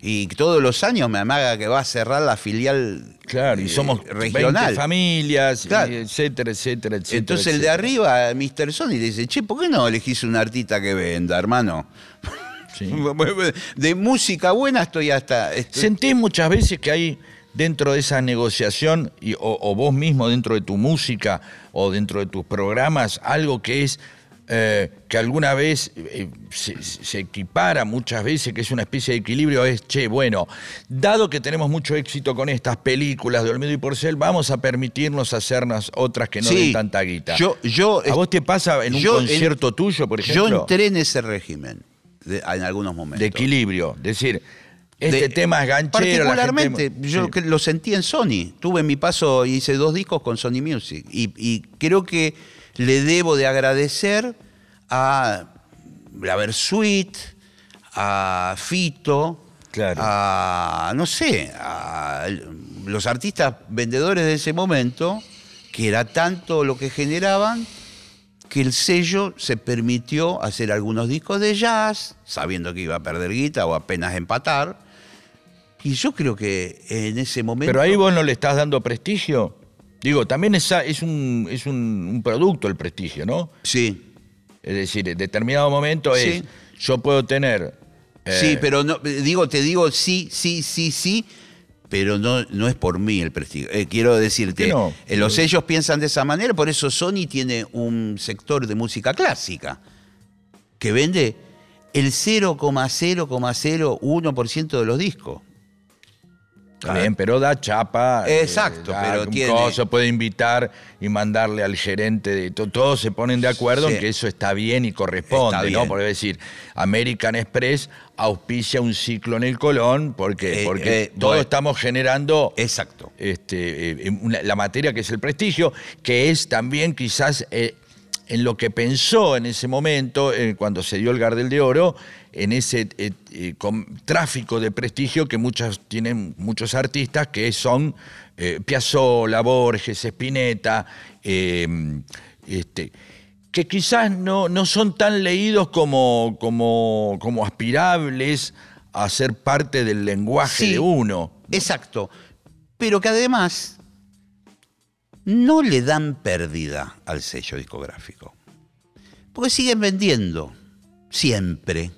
Y todos los años me amaga que va a cerrar la filial Claro, y eh, somos regional. 20 familias, Claro. etcétera, etcétera, etcétera. Entonces el de arriba, Mr. Sony, le dice, che, ¿por qué no elegís un artista que venda, hermano? Sí. [laughs] De música buena estoy hasta... estoy- ¿Sentís muchas veces que hay dentro de esa negociación, y, o, o vos mismo dentro de tu música o dentro de tus programas, algo que es eh, que alguna vez eh, se, se equipara muchas veces, que es una especie de equilibrio, es, che, bueno, dado que tenemos mucho éxito con estas películas de Olmedo y Porcel, vamos a permitirnos hacernos otras que no Sí, den tanta guita. yo- yo- ¿A vos te pasa en un yo en- concierto tuyo, por ejemplo? Yo entré en ese régimen de- en algunos momentos. de equilibrio. Es decir, este De- tema es ganchero. la Particularmente, gente- yo Sí. que lo sentí en Sony. Tuve mi paso, hice dos discos con Sony Music. Y, y creo que le debo de agradecer a la Versuit, a Fito, Claro. a, no sé, a los artistas vendedores de ese momento, que era tanto lo que generaban que el sello se permitió hacer algunos discos de jazz, sabiendo que iba a perder guita o apenas empatar. Y yo creo que en ese momento. Pero ahí vos no le estás dando prestigio. Digo, también es, es, un, es un, un producto el prestigio, ¿no? Sí. Es decir, en determinado momento es, Sí. yo puedo tener... eh, Sí, pero no, digo, te digo sí, sí, sí, sí, pero no, no es por mí el prestigio. Eh, quiero decirte, ¿Por qué no? eh, los sellos piensan de esa manera, por eso Sony tiene un sector de música clásica que vende el 0,0,01% de los discos. Bien, pero da chapa. eh, Exacto, da pero un tiene- coso, puede invitar y mandarle al gerente de to- todos se ponen de acuerdo Sí. en que eso está bien y corresponde, Está ¿no? bien. Por decir, American Express auspicia un ciclo en el Colón porque, Eh, porque eh, todos bueno. estamos generando Exacto. este, eh, una- la materia que es el prestigio, que es también quizás en lo que pensó en ese momento, cuando se dio el Gardel de Oro, en ese eh, eh, com- tráfico de prestigio que muchas, tienen muchos artistas, que son eh, Piazzolla, Borges, Spinetta, eh, este, que quizás no, no son tan leídos como, como, como aspirables a ser parte del lenguaje Sí. de uno. Exacto. Pero que además no le dan pérdida al sello discográfico. Porque siguen vendiendo. Siempre.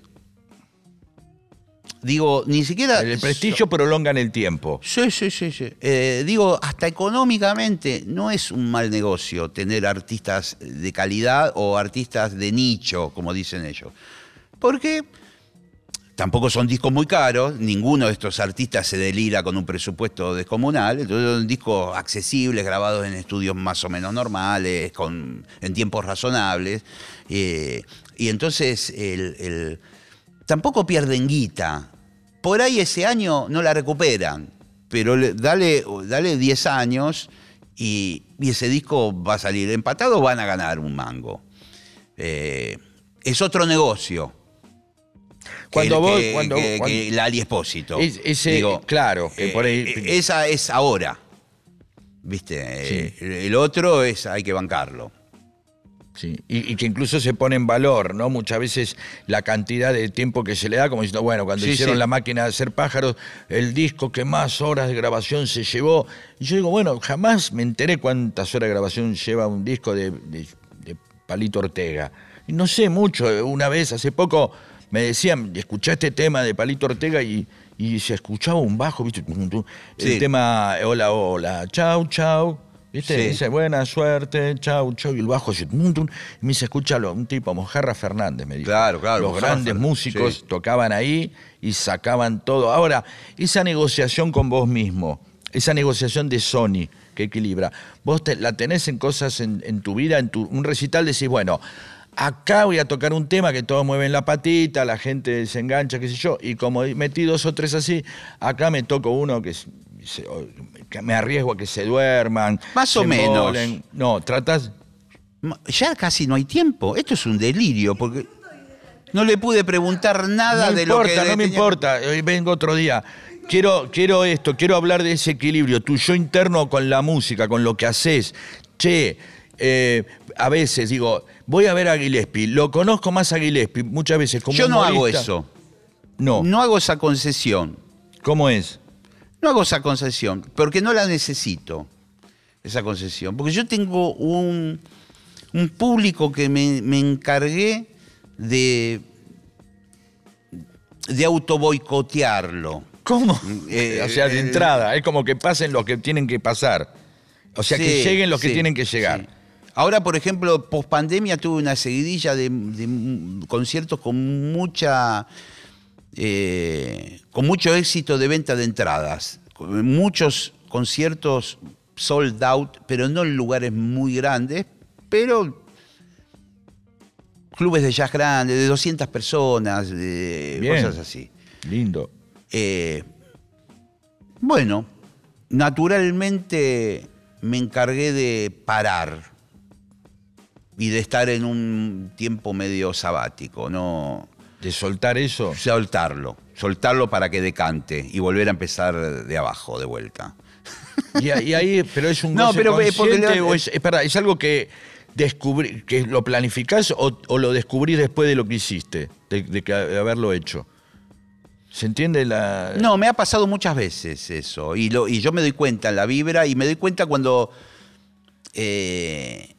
Digo, ni siquiera. El prestigio prolonga en el tiempo. Sí, sí, sí, sí. Eh, digo, hasta económicamente no es un mal negocio tener artistas de calidad o artistas de nicho, como dicen ellos. Porque tampoco son discos muy caros, ninguno de estos artistas se delira con un presupuesto descomunal, entonces son discos accesibles, grabados en estudios más o menos normales, con, en tiempos razonables. eh, y entonces el- el, tampoco pierden guita. Por ahí ese año no la recuperan, pero le- dale, dale 10 años y, y ese disco va a salir empatado, van a ganar un mango. Eh, es otro negocio. que Cuando el- vos- que, cuando- que- cuando- que el Ali Espósito. Es- ese- claro, que por ahí- eh, esa es ahora. ¿Viste? Eh, el- el otro es hay que bancarlo. Sí, y, y que incluso se pone en valor, ¿no? Muchas veces la cantidad de tiempo que se le da, como diciendo, bueno, cuando Sí, hicieron sí. la máquina de hacer pájaros, el disco que más horas de grabación se llevó. Y yo digo, bueno, jamás me enteré cuántas horas de grabación lleva un disco de, de- de Palito Ortega. Y no sé mucho, una vez, hace poco, me decían, escuché este tema de Palito Ortega y, y se escuchaba un bajo, ¿viste? El tema, hola, hola, chau, chau. ¿Viste? Sí. Dice, buena suerte, chau, chau. Y el bajo y me dice, escúchalo, un tipo, Mojarra Fernández, me dijo. Claro, claro, Los Mojarra grandes Fernández, músicos sí. tocaban ahí y sacaban todo. Ahora, esa negociación con vos mismo, esa negociación de Sony que equilibra, vos te- la tenés en cosas en, en tu vida, en tu, un recital, decís, bueno, acá voy a tocar un tema que todos mueven la patita, la gente se engancha, qué sé yo, y como metí dos o tres así, acá me toco uno que, se- se- me arriesgo a que se duerman. Más se o menos. No, tratás... Ma- Ya casi no hay tiempo. Esto es un delirio, porque no le pude preguntar nada no de importa, lo que. no me tenía- importa, hoy vengo otro día. Quiero, quiero esto, quiero hablar de ese equilibrio, tu yo interno con la música, con lo que haces. Che, eh, a veces digo, voy a ver a Gillespie, lo conozco más a Gillespie muchas veces como Yo no hago eso. No, No hago esa concesión. ¿cómo es? No hago esa concesión, porque no la necesito, esa concesión. Porque yo tengo un, un público que me, me encargué de, de autoboicotearlo. ¿Cómo? Eh, o sea, de eh, entrada, es como que pasen los que tienen que pasar. O sea, que lleguen los que tienen que llegar. sí. Ahora, por ejemplo, post pandemia tuve una seguidilla de, conciertos con mucha. Eh, con mucho éxito de venta de entradas. Muchos conciertos sold out, pero no en lugares muy grandes, pero clubes de jazz grandes, de 200 personas, de Bien. cosas así. Lindo. Eh, bueno, naturalmente me encargué de parar y de estar en un tiempo medio sabático, no De soltar eso. soltarlo, soltarlo para que decante y volver a empezar de abajo, de vuelta. Y, ahí, pero es un No, pero, eh, consciente le- o es, espera, es algo que descubrí, que lo planificás o, o lo descubrís después de lo que hiciste, de, de haberlo hecho. ¿Se entiende la...? No, me ha pasado muchas veces eso. Y, lo, y yo me doy cuenta en la vibra y me doy cuenta cuando. eh,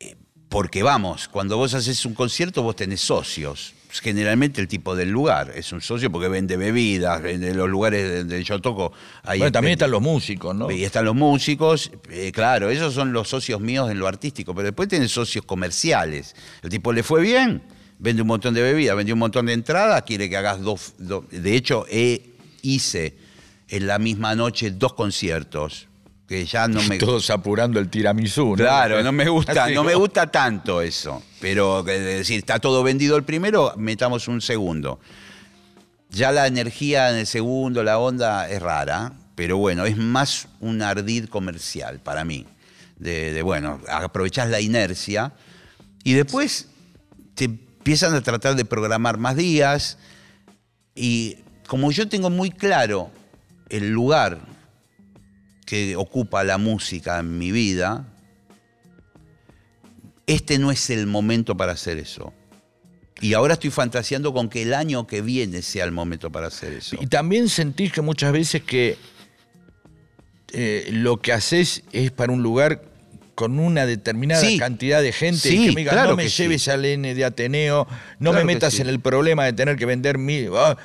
eh, porque vamos, cuando vos haces un concierto, vos tenés socios. Generalmente el tipo del lugar es un socio porque vende bebidas, en los lugares donde yo toco. Bueno, también están los músicos, ¿no? Y están los músicos, eh, claro, esos son los socios míos en lo artístico, pero después tenés socios comerciales. El tipo le fue bien, vende un montón de bebidas, vendió un montón de entradas, quiere que hagas dos. dos- de hecho, he- hice en la misma noche dos conciertos. Que ya no [laughs] me. Todos apurando el tiramisú, ¿no? Claro, no me gusta, Así no me como- gusta tanto eso. Pero es decir, está todo vendido el primero, metamos un segundo. Ya la energía en el segundo, la onda es rara, pero bueno, es más un ardid comercial para mí. De, de, bueno, aprovechás la inercia y después te empiezan a tratar de programar más días y como yo tengo muy claro el lugar que ocupa la música en mi vida, este no es el momento para hacer eso. Y ahora estoy fantaseando con que el año que viene sea el momento para hacer eso. Y también sentís que muchas veces que eh, lo que haces es para un lugar con una determinada Sí. cantidad de gente y que me digan, claro no me sí. lleves al N de Ateneo, no Claro me metas en el problema de tener que vender mil. ah,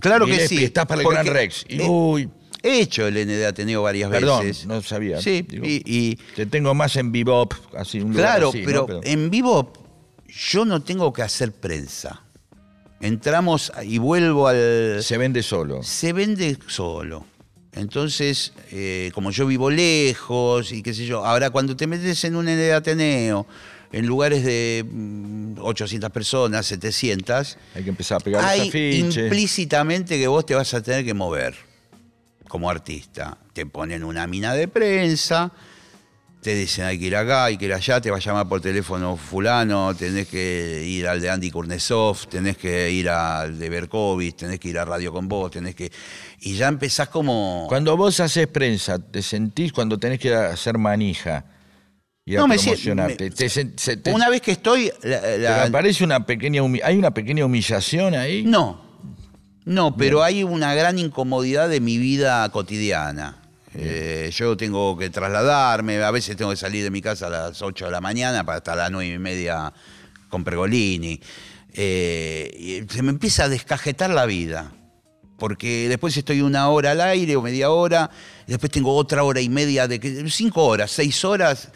Claro que Gillespie, sí, Estás para el Gran Rex. Y, eh, uy, He hecho el N de Ateneo varias perdón, veces. no sabía. Sí, Digo, y- y Te tengo más en bebop, así un lugar Claro, así, ¿no? pero, en vivo yo no tengo que hacer prensa. Entramos y vuelvo al... se vende solo. Se vende solo. Entonces, eh, como yo vivo lejos y qué sé yo, ahora cuando te metes en un N de Ateneo, en lugares de mm, 800 personas, 700, Hay que empezar a pegar los hay afiches. implícitamente que vos te vas a tener que mover como artista. Te ponen una mina de prensa, te dicen hay que ir acá, hay que ir allá, te va a llamar por teléfono fulano, tenés que ir al de Andy Kurnesov, tenés que ir al de Berkovich, tenés que ir a Radio con vos, tenés que... Y ya empezás como... Cuando vos haces prensa, ¿te sentís cuando tenés que hacer manija y No, me sie- promocionarte? me- Te sen- se- te- Una vez que estoy... la- la- me parece una pequeña ¿Hay una pequeña humillación ahí? No, no, pero hay una gran incomodidad de mi vida cotidiana. Eh, yo tengo que trasladarme, a veces tengo que salir de mi casa a las 8 de la mañana para estar a las 9 y media con Pergolini. Eh, y se me empieza a descajetar la vida, porque después estoy una hora al aire o media hora, después tengo otra hora y media de que cinco horas, seis horas,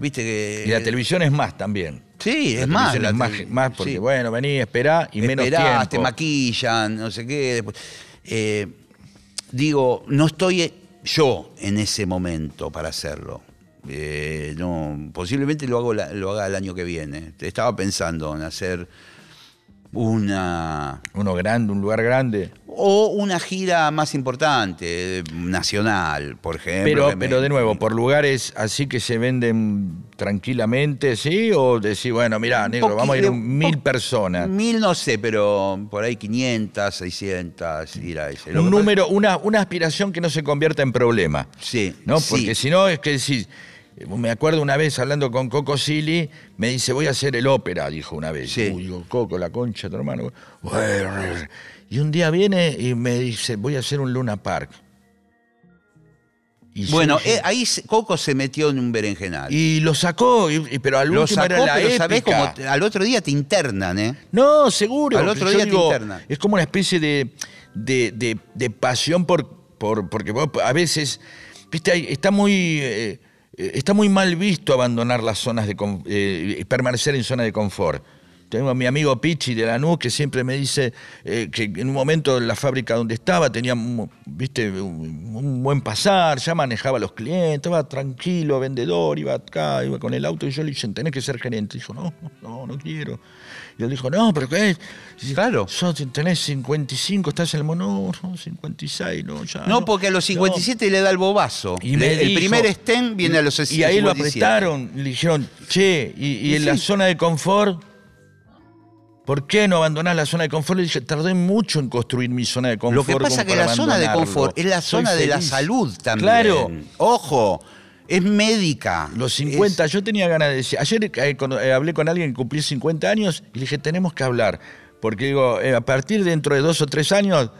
viste que... Y la televisión es más también. Sí, La es más. la más, porque, sí. bueno, vení, esperá y menos tiempo. te maquillan, no sé qué. después- eh, digo, no estoy yo en ese momento para hacerlo. Eh, no, posiblemente lo, hago la- lo haga el año que viene. Estaba pensando en hacer una Uno grande, un lugar grande. o una gira más importante, nacional, por ejemplo. Pero, pero de nuevo, por lugares así que se venden tranquilamente, ¿sí? O decir, bueno, mirá, negro, vamos a ir mil personas. Mil no sé, pero por ahí 500, 600, ir a ese. Lo Un pasa- número, una, una aspiración que no se convierta en problema. Sí, ¿no? sí. Porque si no, es que si. Me acuerdo una vez hablando con Coco Silly, me dice, voy a hacer el ópera, dijo una vez. Sí. Uy, digo, Coco, la concha de tu hermano. Y un día viene y me dice, voy a hacer un Luna Park. Y Bueno, eh, ahí Coco se metió en un berenjenal. y lo sacó, y- pero al Lo último sacó, era la pero sabés épica. cómo te- al otro día te internan, ¿eh? No, seguro. Al otro día te internan. Es como una especie de, de, de- de pasión por, por. Porque vos a veces. Viste, está muy. eh, eh, está muy mal visto abandonar las zonas de. eh, permanecer en zona de confort. Tengo a mi amigo Pichi de Lanús que siempre me dice eh, que en un momento en la fábrica donde estaba tenía viste, un, un buen pasar, ya manejaba a los clientes, iba tranquilo, vendedor, iba acá, iba con el auto y yo le dije, tenés que ser gerente. Dijo, no, no, no quiero. Y él dijo, no, pero ¿qué es? Y Claro. Sos- tenés 55, estás en el mono, no, 56, no, ya. No, porque a los 57 le da el bobazo. Y Le- el dijo- primer stem viene a los 57. Y ahí lo apretaron, le dijeron, che, y, en la zona de confort, ¿por qué no abandonás la zona de confort? Le dije, tardé mucho en construir mi zona de confort. Lo que pasa como que la zona de confort es la Soy zona de la salud también. Claro. Ojo, es médica. Los 50, Es- yo tenía ganas de decir. Ayer eh, eh, hablé con alguien que cumplió 50 años y le dije, tenemos que hablar. Porque digo, eh, a partir de dentro de dos o tres años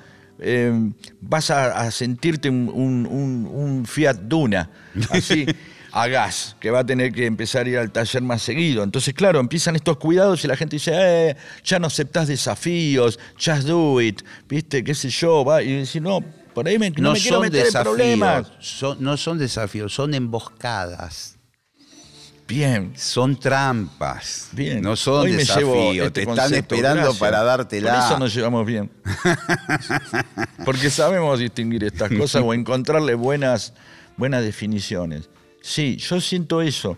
vas a, a sentirte un, un- un- un Fiat Duna, así, [laughs] a gas, que va a tener que empezar a ir al taller más seguido. Entonces, claro, empiezan estos cuidados y la gente dice, eh, ya no aceptás desafíos, just do it, ¿viste? ¿Qué sé yo? Va, y decir, no, por ahí me, no, no me quiero son meter en problemas. desafíos, son- no son desafíos, son emboscadas. Bien. Son trampas. Bien. No son Hoy desafíos. este Te están concepto, esperando gracias. para dártela. Por eso nos llevamos bien. [laughs] Porque sabemos distinguir estas cosas o encontrarle buenas, buenas definiciones. Sí, yo siento eso.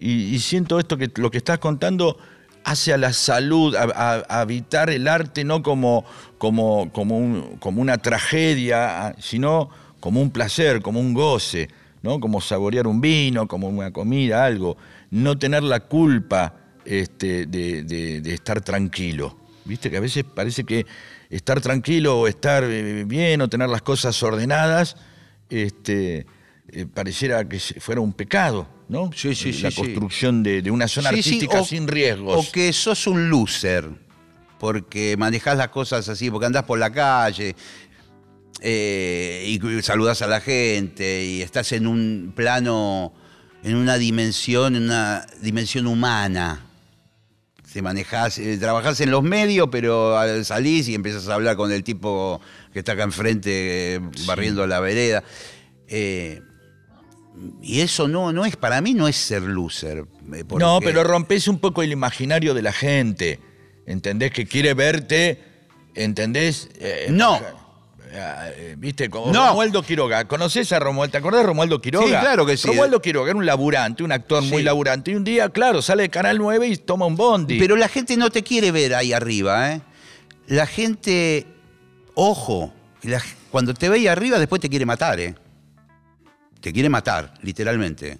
Y, y siento esto que lo que estás contando hace a la salud, a, habitar el arte no como, como, como, un- como una tragedia, sino como un placer, como un goce, ¿no? Como saborear un vino, como una comida, algo. No tener la culpa este, de, estar tranquilo. Viste que a veces parece que estar tranquilo o estar eh, bien o tener las cosas ordenadas, este, eh, pareciera que fuera un pecado, ¿no? Sí, sí, La sí, construcción de, de una zona artística o- sin riesgos. O que sos un loser, porque manejás las cosas así, porque andás por la calle eh, y saludás a la gente y estás en un plano, en una dimensión, en una dimensión humana. Te manejás, eh, trabajás en los medios, pero al- salís y empiezas a hablar con el tipo que está acá enfrente eh, barriendo la vereda. Y eso no, no es, para mí no es ser loser. eh, porque- No, pero rompes un poco el imaginario de la gente. ¿Entendés? Que quiere verte, ¿entendés? Eh, No. eh, ¿Viste? Como No. Romualdo Quiroga. ¿Conoces a Romualdo? ¿Te acordás de Romualdo Quiroga? Sí, claro que sí. Romualdo Quiroga era un laburante, un actor muy laburante. Y un día, claro, sale de Canal 9 y toma un bondi. Pero la gente no te quiere ver ahí arriba, ¿eh? La gente, ojo, la- cuando te ve ahí arriba después te quiere matar, ¿eh? Te quiere matar, literalmente.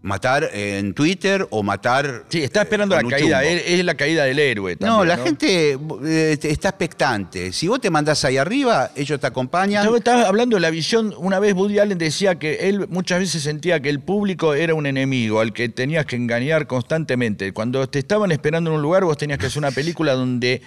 Matar en Twitter o matar... sí, está esperando eh, la caída. Es, es la caída del héroe. No, también, la gente eh, está expectante. Si vos te mandás ahí arriba, ellos te acompañan. Yo estaba hablando de la visión, una vez Woody Allen decía que él muchas veces sentía que el público era un enemigo al que tenías que engañar constantemente. Cuando te estaban esperando en un lugar, vos tenías que hacer una película donde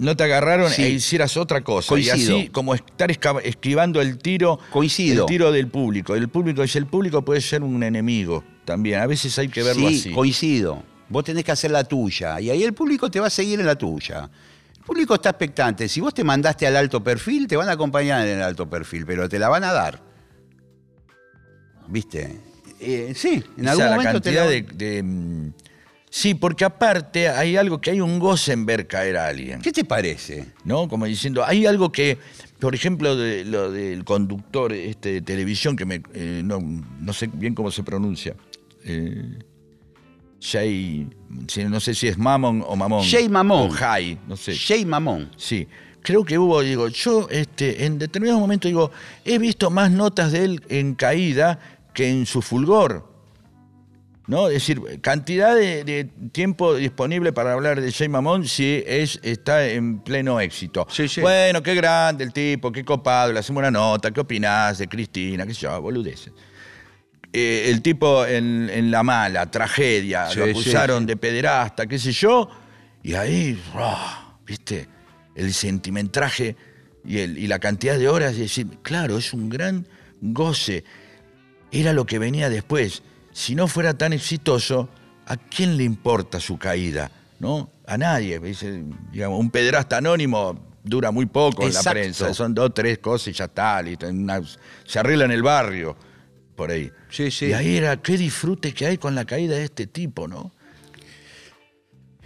no te agarraron Sí. e hicieras otra cosa. Coincido. Y así como estar esquivando el tiro, Coincido. el tiro del público. El público dice, el público puede ser un enemigo también. A veces hay que verlo sí, así. coincido. Vos tenés que hacer la tuya. Y ahí el público te va a seguir en la tuya. El público está expectante. Si vos te mandaste al alto perfil, te van a acompañar en el alto perfil, pero te la van a dar. ¿Viste? Eh, sí, en O algún sea, la momento te la cantidad de, de, Sí, porque aparte hay algo que hay un goce en ver caer a alguien. ¿Qué te parece? ¿no? Como diciendo, hay algo que, por ejemplo, de, lo del conductor este, de televisión, que me, eh, no, no sé bien cómo se pronuncia. Eh, Jay, no sé si es Mamon o Mamón. Jay Mamón. O Jay, no sé. Jay Mamón. Sí. Creo que hubo, digo, yo este, en determinados momentos digo, he visto más notas de él en caída que en su fulgor. ¿No? Es decir, cantidad de, de tiempo disponible para hablar de Jay Mamón si es, está en pleno éxito. Sí, sí. Bueno, qué grande el tipo, qué copado, le hacemos una nota, ¿qué opinás de Cristina? ¿Qué sé yo? Boludeces. Eh, el tipo en, en la mala, tragedia, Sí, lo acusaron de pederasta, qué sé yo, y ahí, ¡ah! ¿viste? El sentimentraje y, el- y la cantidad de horas, decir, claro, es un gran goce. Era lo que venía después. Si no fuera tan exitoso, ¿a quién le importa su caída? ¿No? A nadie. Digamos, un pederasta anónimo dura muy poco en la prensa. Son dos, tres cosas y ya está. una- se arregla en el barrio, por ahí. Sí, sí. Y ahí era, qué disfrute que hay con la caída de este tipo, ¿no?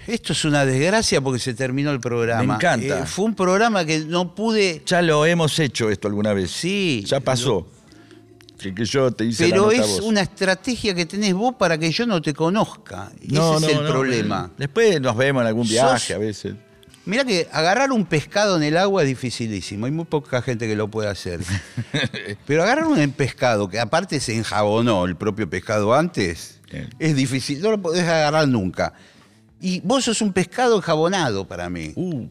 Esto es una desgracia porque se terminó el programa. Me encanta. Eh, fue un programa que no pude. Ya lo hemos hecho esto alguna vez. Sí. Ya pasó. Que, que yo te hice Pero la nota es vos. una estrategia que tenés vos para que yo no te conozca. Y No, Ese es el no, problema. Después nos vemos en algún Sos- viaje a veces. Mira que agarrar un pescado en el agua es dificilísimo. Hay muy poca gente que lo puede hacer. [laughs] Pero agarrar un pescado que aparte se enjabonó el propio pescado antes, es difícil. No lo podés agarrar nunca. Y vos sos un pescado enjabonado para mí. Uh,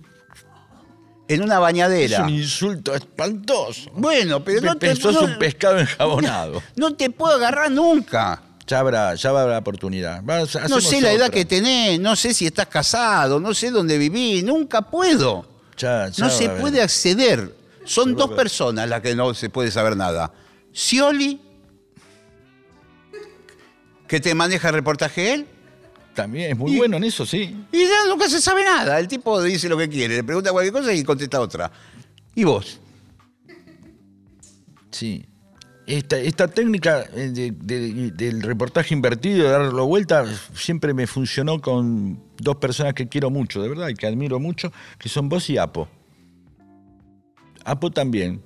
En una es bañadera. un insulto espantoso. Bueno, pero no te, no- un pescado enjabonado. [laughs] no te puedo agarrar nunca. Ya habrá, ya habrá oportunidad. Vas- No sé la edad que tenés, no sé si estás casado, no sé dónde vivís, nunca puedo. Ya- ya no se puede acceder. Son dos personas las que no se puede saber nada. Scioli, que te maneja el reportaje él, También es muy Y- bueno en eso, sí. y ya nunca se sabe nada. El tipo dice lo que quiere, le pregunta cualquier cosa y contesta otra. ¿Y vos? Sí. esta, esta técnica eh, de- de- del reportaje invertido, de darlo vuelta, siempre me funcionó con dos personas que quiero mucho, de verdad, y que admiro mucho, que son vos y Apo. Apo también.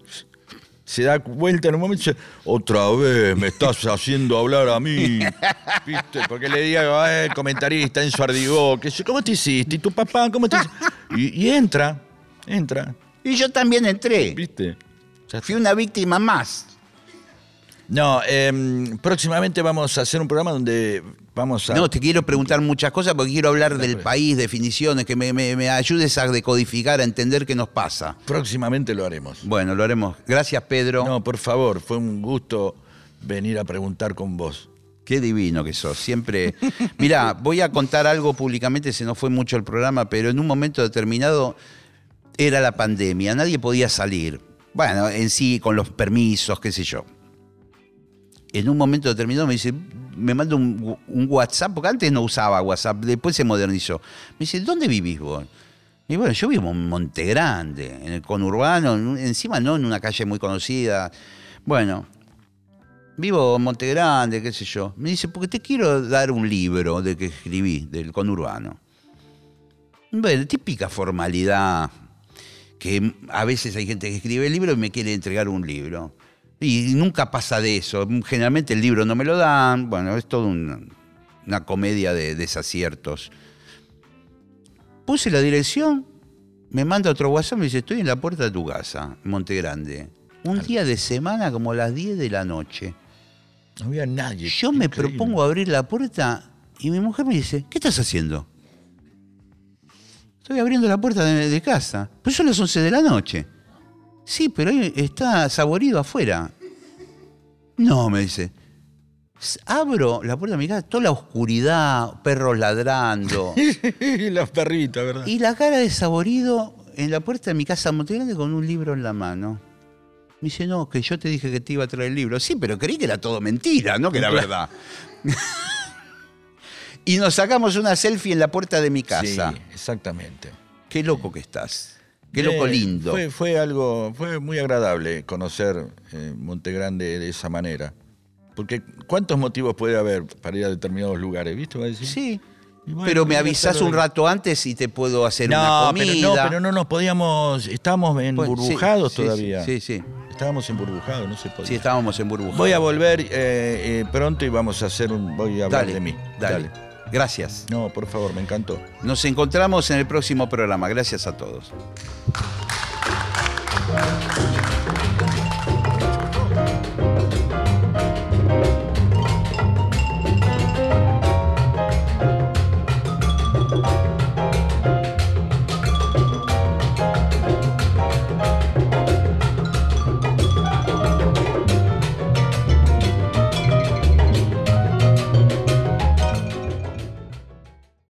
Se da vuelta en un momento y dice, otra vez me estás haciendo hablar a mí. [laughs] ¿Viste? Porque le digo, eh, comentarista en su ardigó, que ¿cómo te hiciste? ¿Y tu papá? ¿Cómo te hiciste? Y, y entra, entra, Y yo también entré. ¿viste? Fui una víctima más. No, em, próximamente vamos a hacer un programa donde vamos a... No, te quiero preguntar muchas cosas porque quiero hablar del país, definiciones, que me, me- me ayudes a decodificar, a entender qué nos pasa. Próximamente lo haremos. Bueno, lo haremos. Gracias, Pedro. No, por favor, fue un gusto venir a preguntar con vos. Qué divino que sos. Siempre. [laughs] Mirá, voy a contar algo públicamente, se nos fue mucho el programa, pero en un momento determinado era la pandemia, nadie podía salir. Bueno, en sí, con los permisos, qué sé yo. En un momento determinado me dice, me manda un, WhatsApp, porque antes no usaba WhatsApp, después se modernizó. Me dice, ¿dónde vivís vos? Y bueno, yo vivo en Monte Grande, en el conurbano, encima no en una calle muy conocida. Bueno, vivo en Monte Grande, qué sé yo. Me dice, porque te quiero dar un libro de que escribí, del conurbano. Bueno, típica formalidad, que a veces hay gente que escribe el libro y me quiere entregar un libro. Y nunca pasa de eso. Generalmente el libro no me lo dan. Bueno, es toda una, una comedia de desaciertos. Puse la dirección, me manda otro WhatsApp, me dice, estoy en la puerta de tu casa, Monte Grande. Un día de semana como a las 10 de la noche. No había nadie. Yo me propongo abrir la puerta y mi mujer me dice, ¿qué estás haciendo? Estoy abriendo la puerta de, de casa. Pero son las 11 de la noche. Sí, pero está saborido afuera. No, me dice. Abro la puerta de mi casa, toda la oscuridad, perros ladrando. [laughs] Los perritos, ¿verdad? y la cara de saborido en la puerta de mi casa en Monte Grande con un libro en la mano. Me dice, no, que yo te dije que te iba a traer el libro. Sí, pero creí que era todo mentira, no que era verdad. [laughs] y nos sacamos una selfie en la puerta de mi casa. Sí, exactamente. Qué loco que estás. Qué loco Eh, lindo. Fue, fue algo, fue muy agradable conocer eh, Monte Grande de esa manera. Porque ¿cuántos motivos puede haber para ir a determinados lugares? ¿Viste? Decir, Sí. Bueno, pero me avisás un rato antes y te puedo hacer una comida. pero no, pero no nos podíamos, estábamos Pues, sí, emburbujados sí, todavía. Sí, sí. Estábamos emburbujados, no se podía. Sí, estábamos en burbuja. Voy a volver eh, eh, pronto y vamos a hacer un. Voy a hablar Dale, de mí. dale. Gracias. No, por favor, me encantó. Nos encontramos en el próximo programa. Gracias a todos.